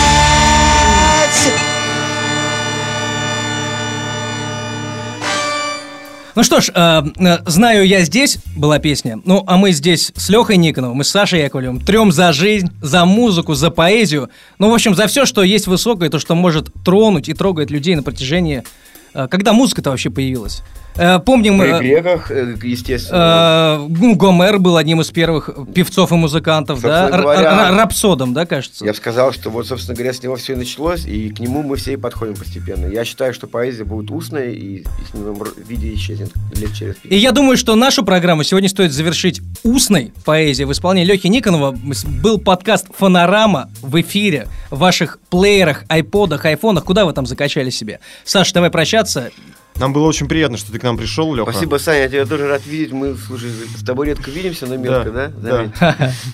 Ну что ж, э, э, знаю я здесь была песня. Ну, а мы здесь с Лехой Никоновым, мы с Сашей Яковлевым трем за жизнь, за музыку, за поэзию. Ну, в общем, за все, что есть высокое, то, что может тронуть и трогает людей на протяжении. э, когда музыка-то вообще появилась? Э, помним. При э, греках, э, естественно. ну, Гомер был одним из первых певцов и музыкантов, да? Собственно говоря, рапсодом, да, кажется? Я бы сказал, что вот, собственно говоря, с него все и началось, и к нему мы все и подходим постепенно. Я считаю, что поэзия будет устной и в р- виде исчезнет лет через И я думаю, что нашу программу сегодня стоит завершить устной поэзией в исполнении Лехи Никонова. Был подкаст «Фонорама» в эфире, в ваших плеерах, айподах, айфонах. Куда вы там закачали себе? Саша, давай прощаться. Нам было очень приятно, что ты к нам пришел, Леха. Спасибо, Саня, я тебя тоже рад видеть. Мы, слушай, с тобой редко видимся, но мелко, да? Да, Заметь.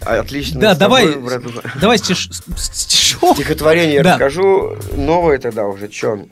А, Отлично. Да, с тобой, давай, братуха. давай стиш- стишок. Стихотворение я Да. расскажу. Новое тогда уже, чё?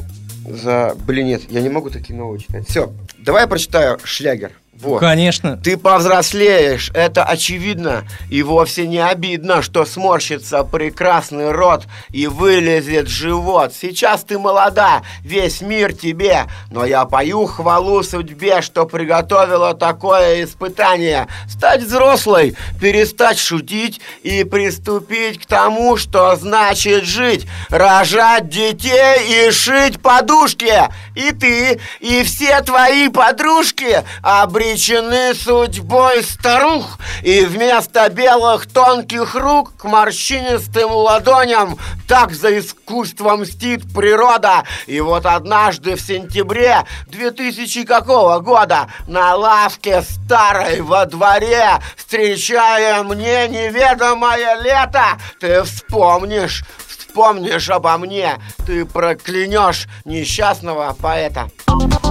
За... Блин, нет, я не могу такие новые читать. Все, давай я прочитаю шлягер. Вот. Конечно. Ты повзрослеешь, это очевидно, и вовсе не обидно, что сморщится прекрасный рот и вылезет живот. Сейчас ты молода, весь мир тебе, но я пою хвалу судьбе, что приготовила такое испытание. Стать взрослой, перестать шутить и приступить к тому, что значит жить. Рожать детей и шить подушки. И ты, и все твои подружки обречены судьбой старух. И вместо белых тонких рук к морщинистым ладоням так за искусство мстит природа. И вот однажды в сентябре 2000 какого года на лавке старой во дворе, встречая мне неведомое лето, ты вспомнишь, вспомнишь обо мне, ты проклянешь несчастного поэта.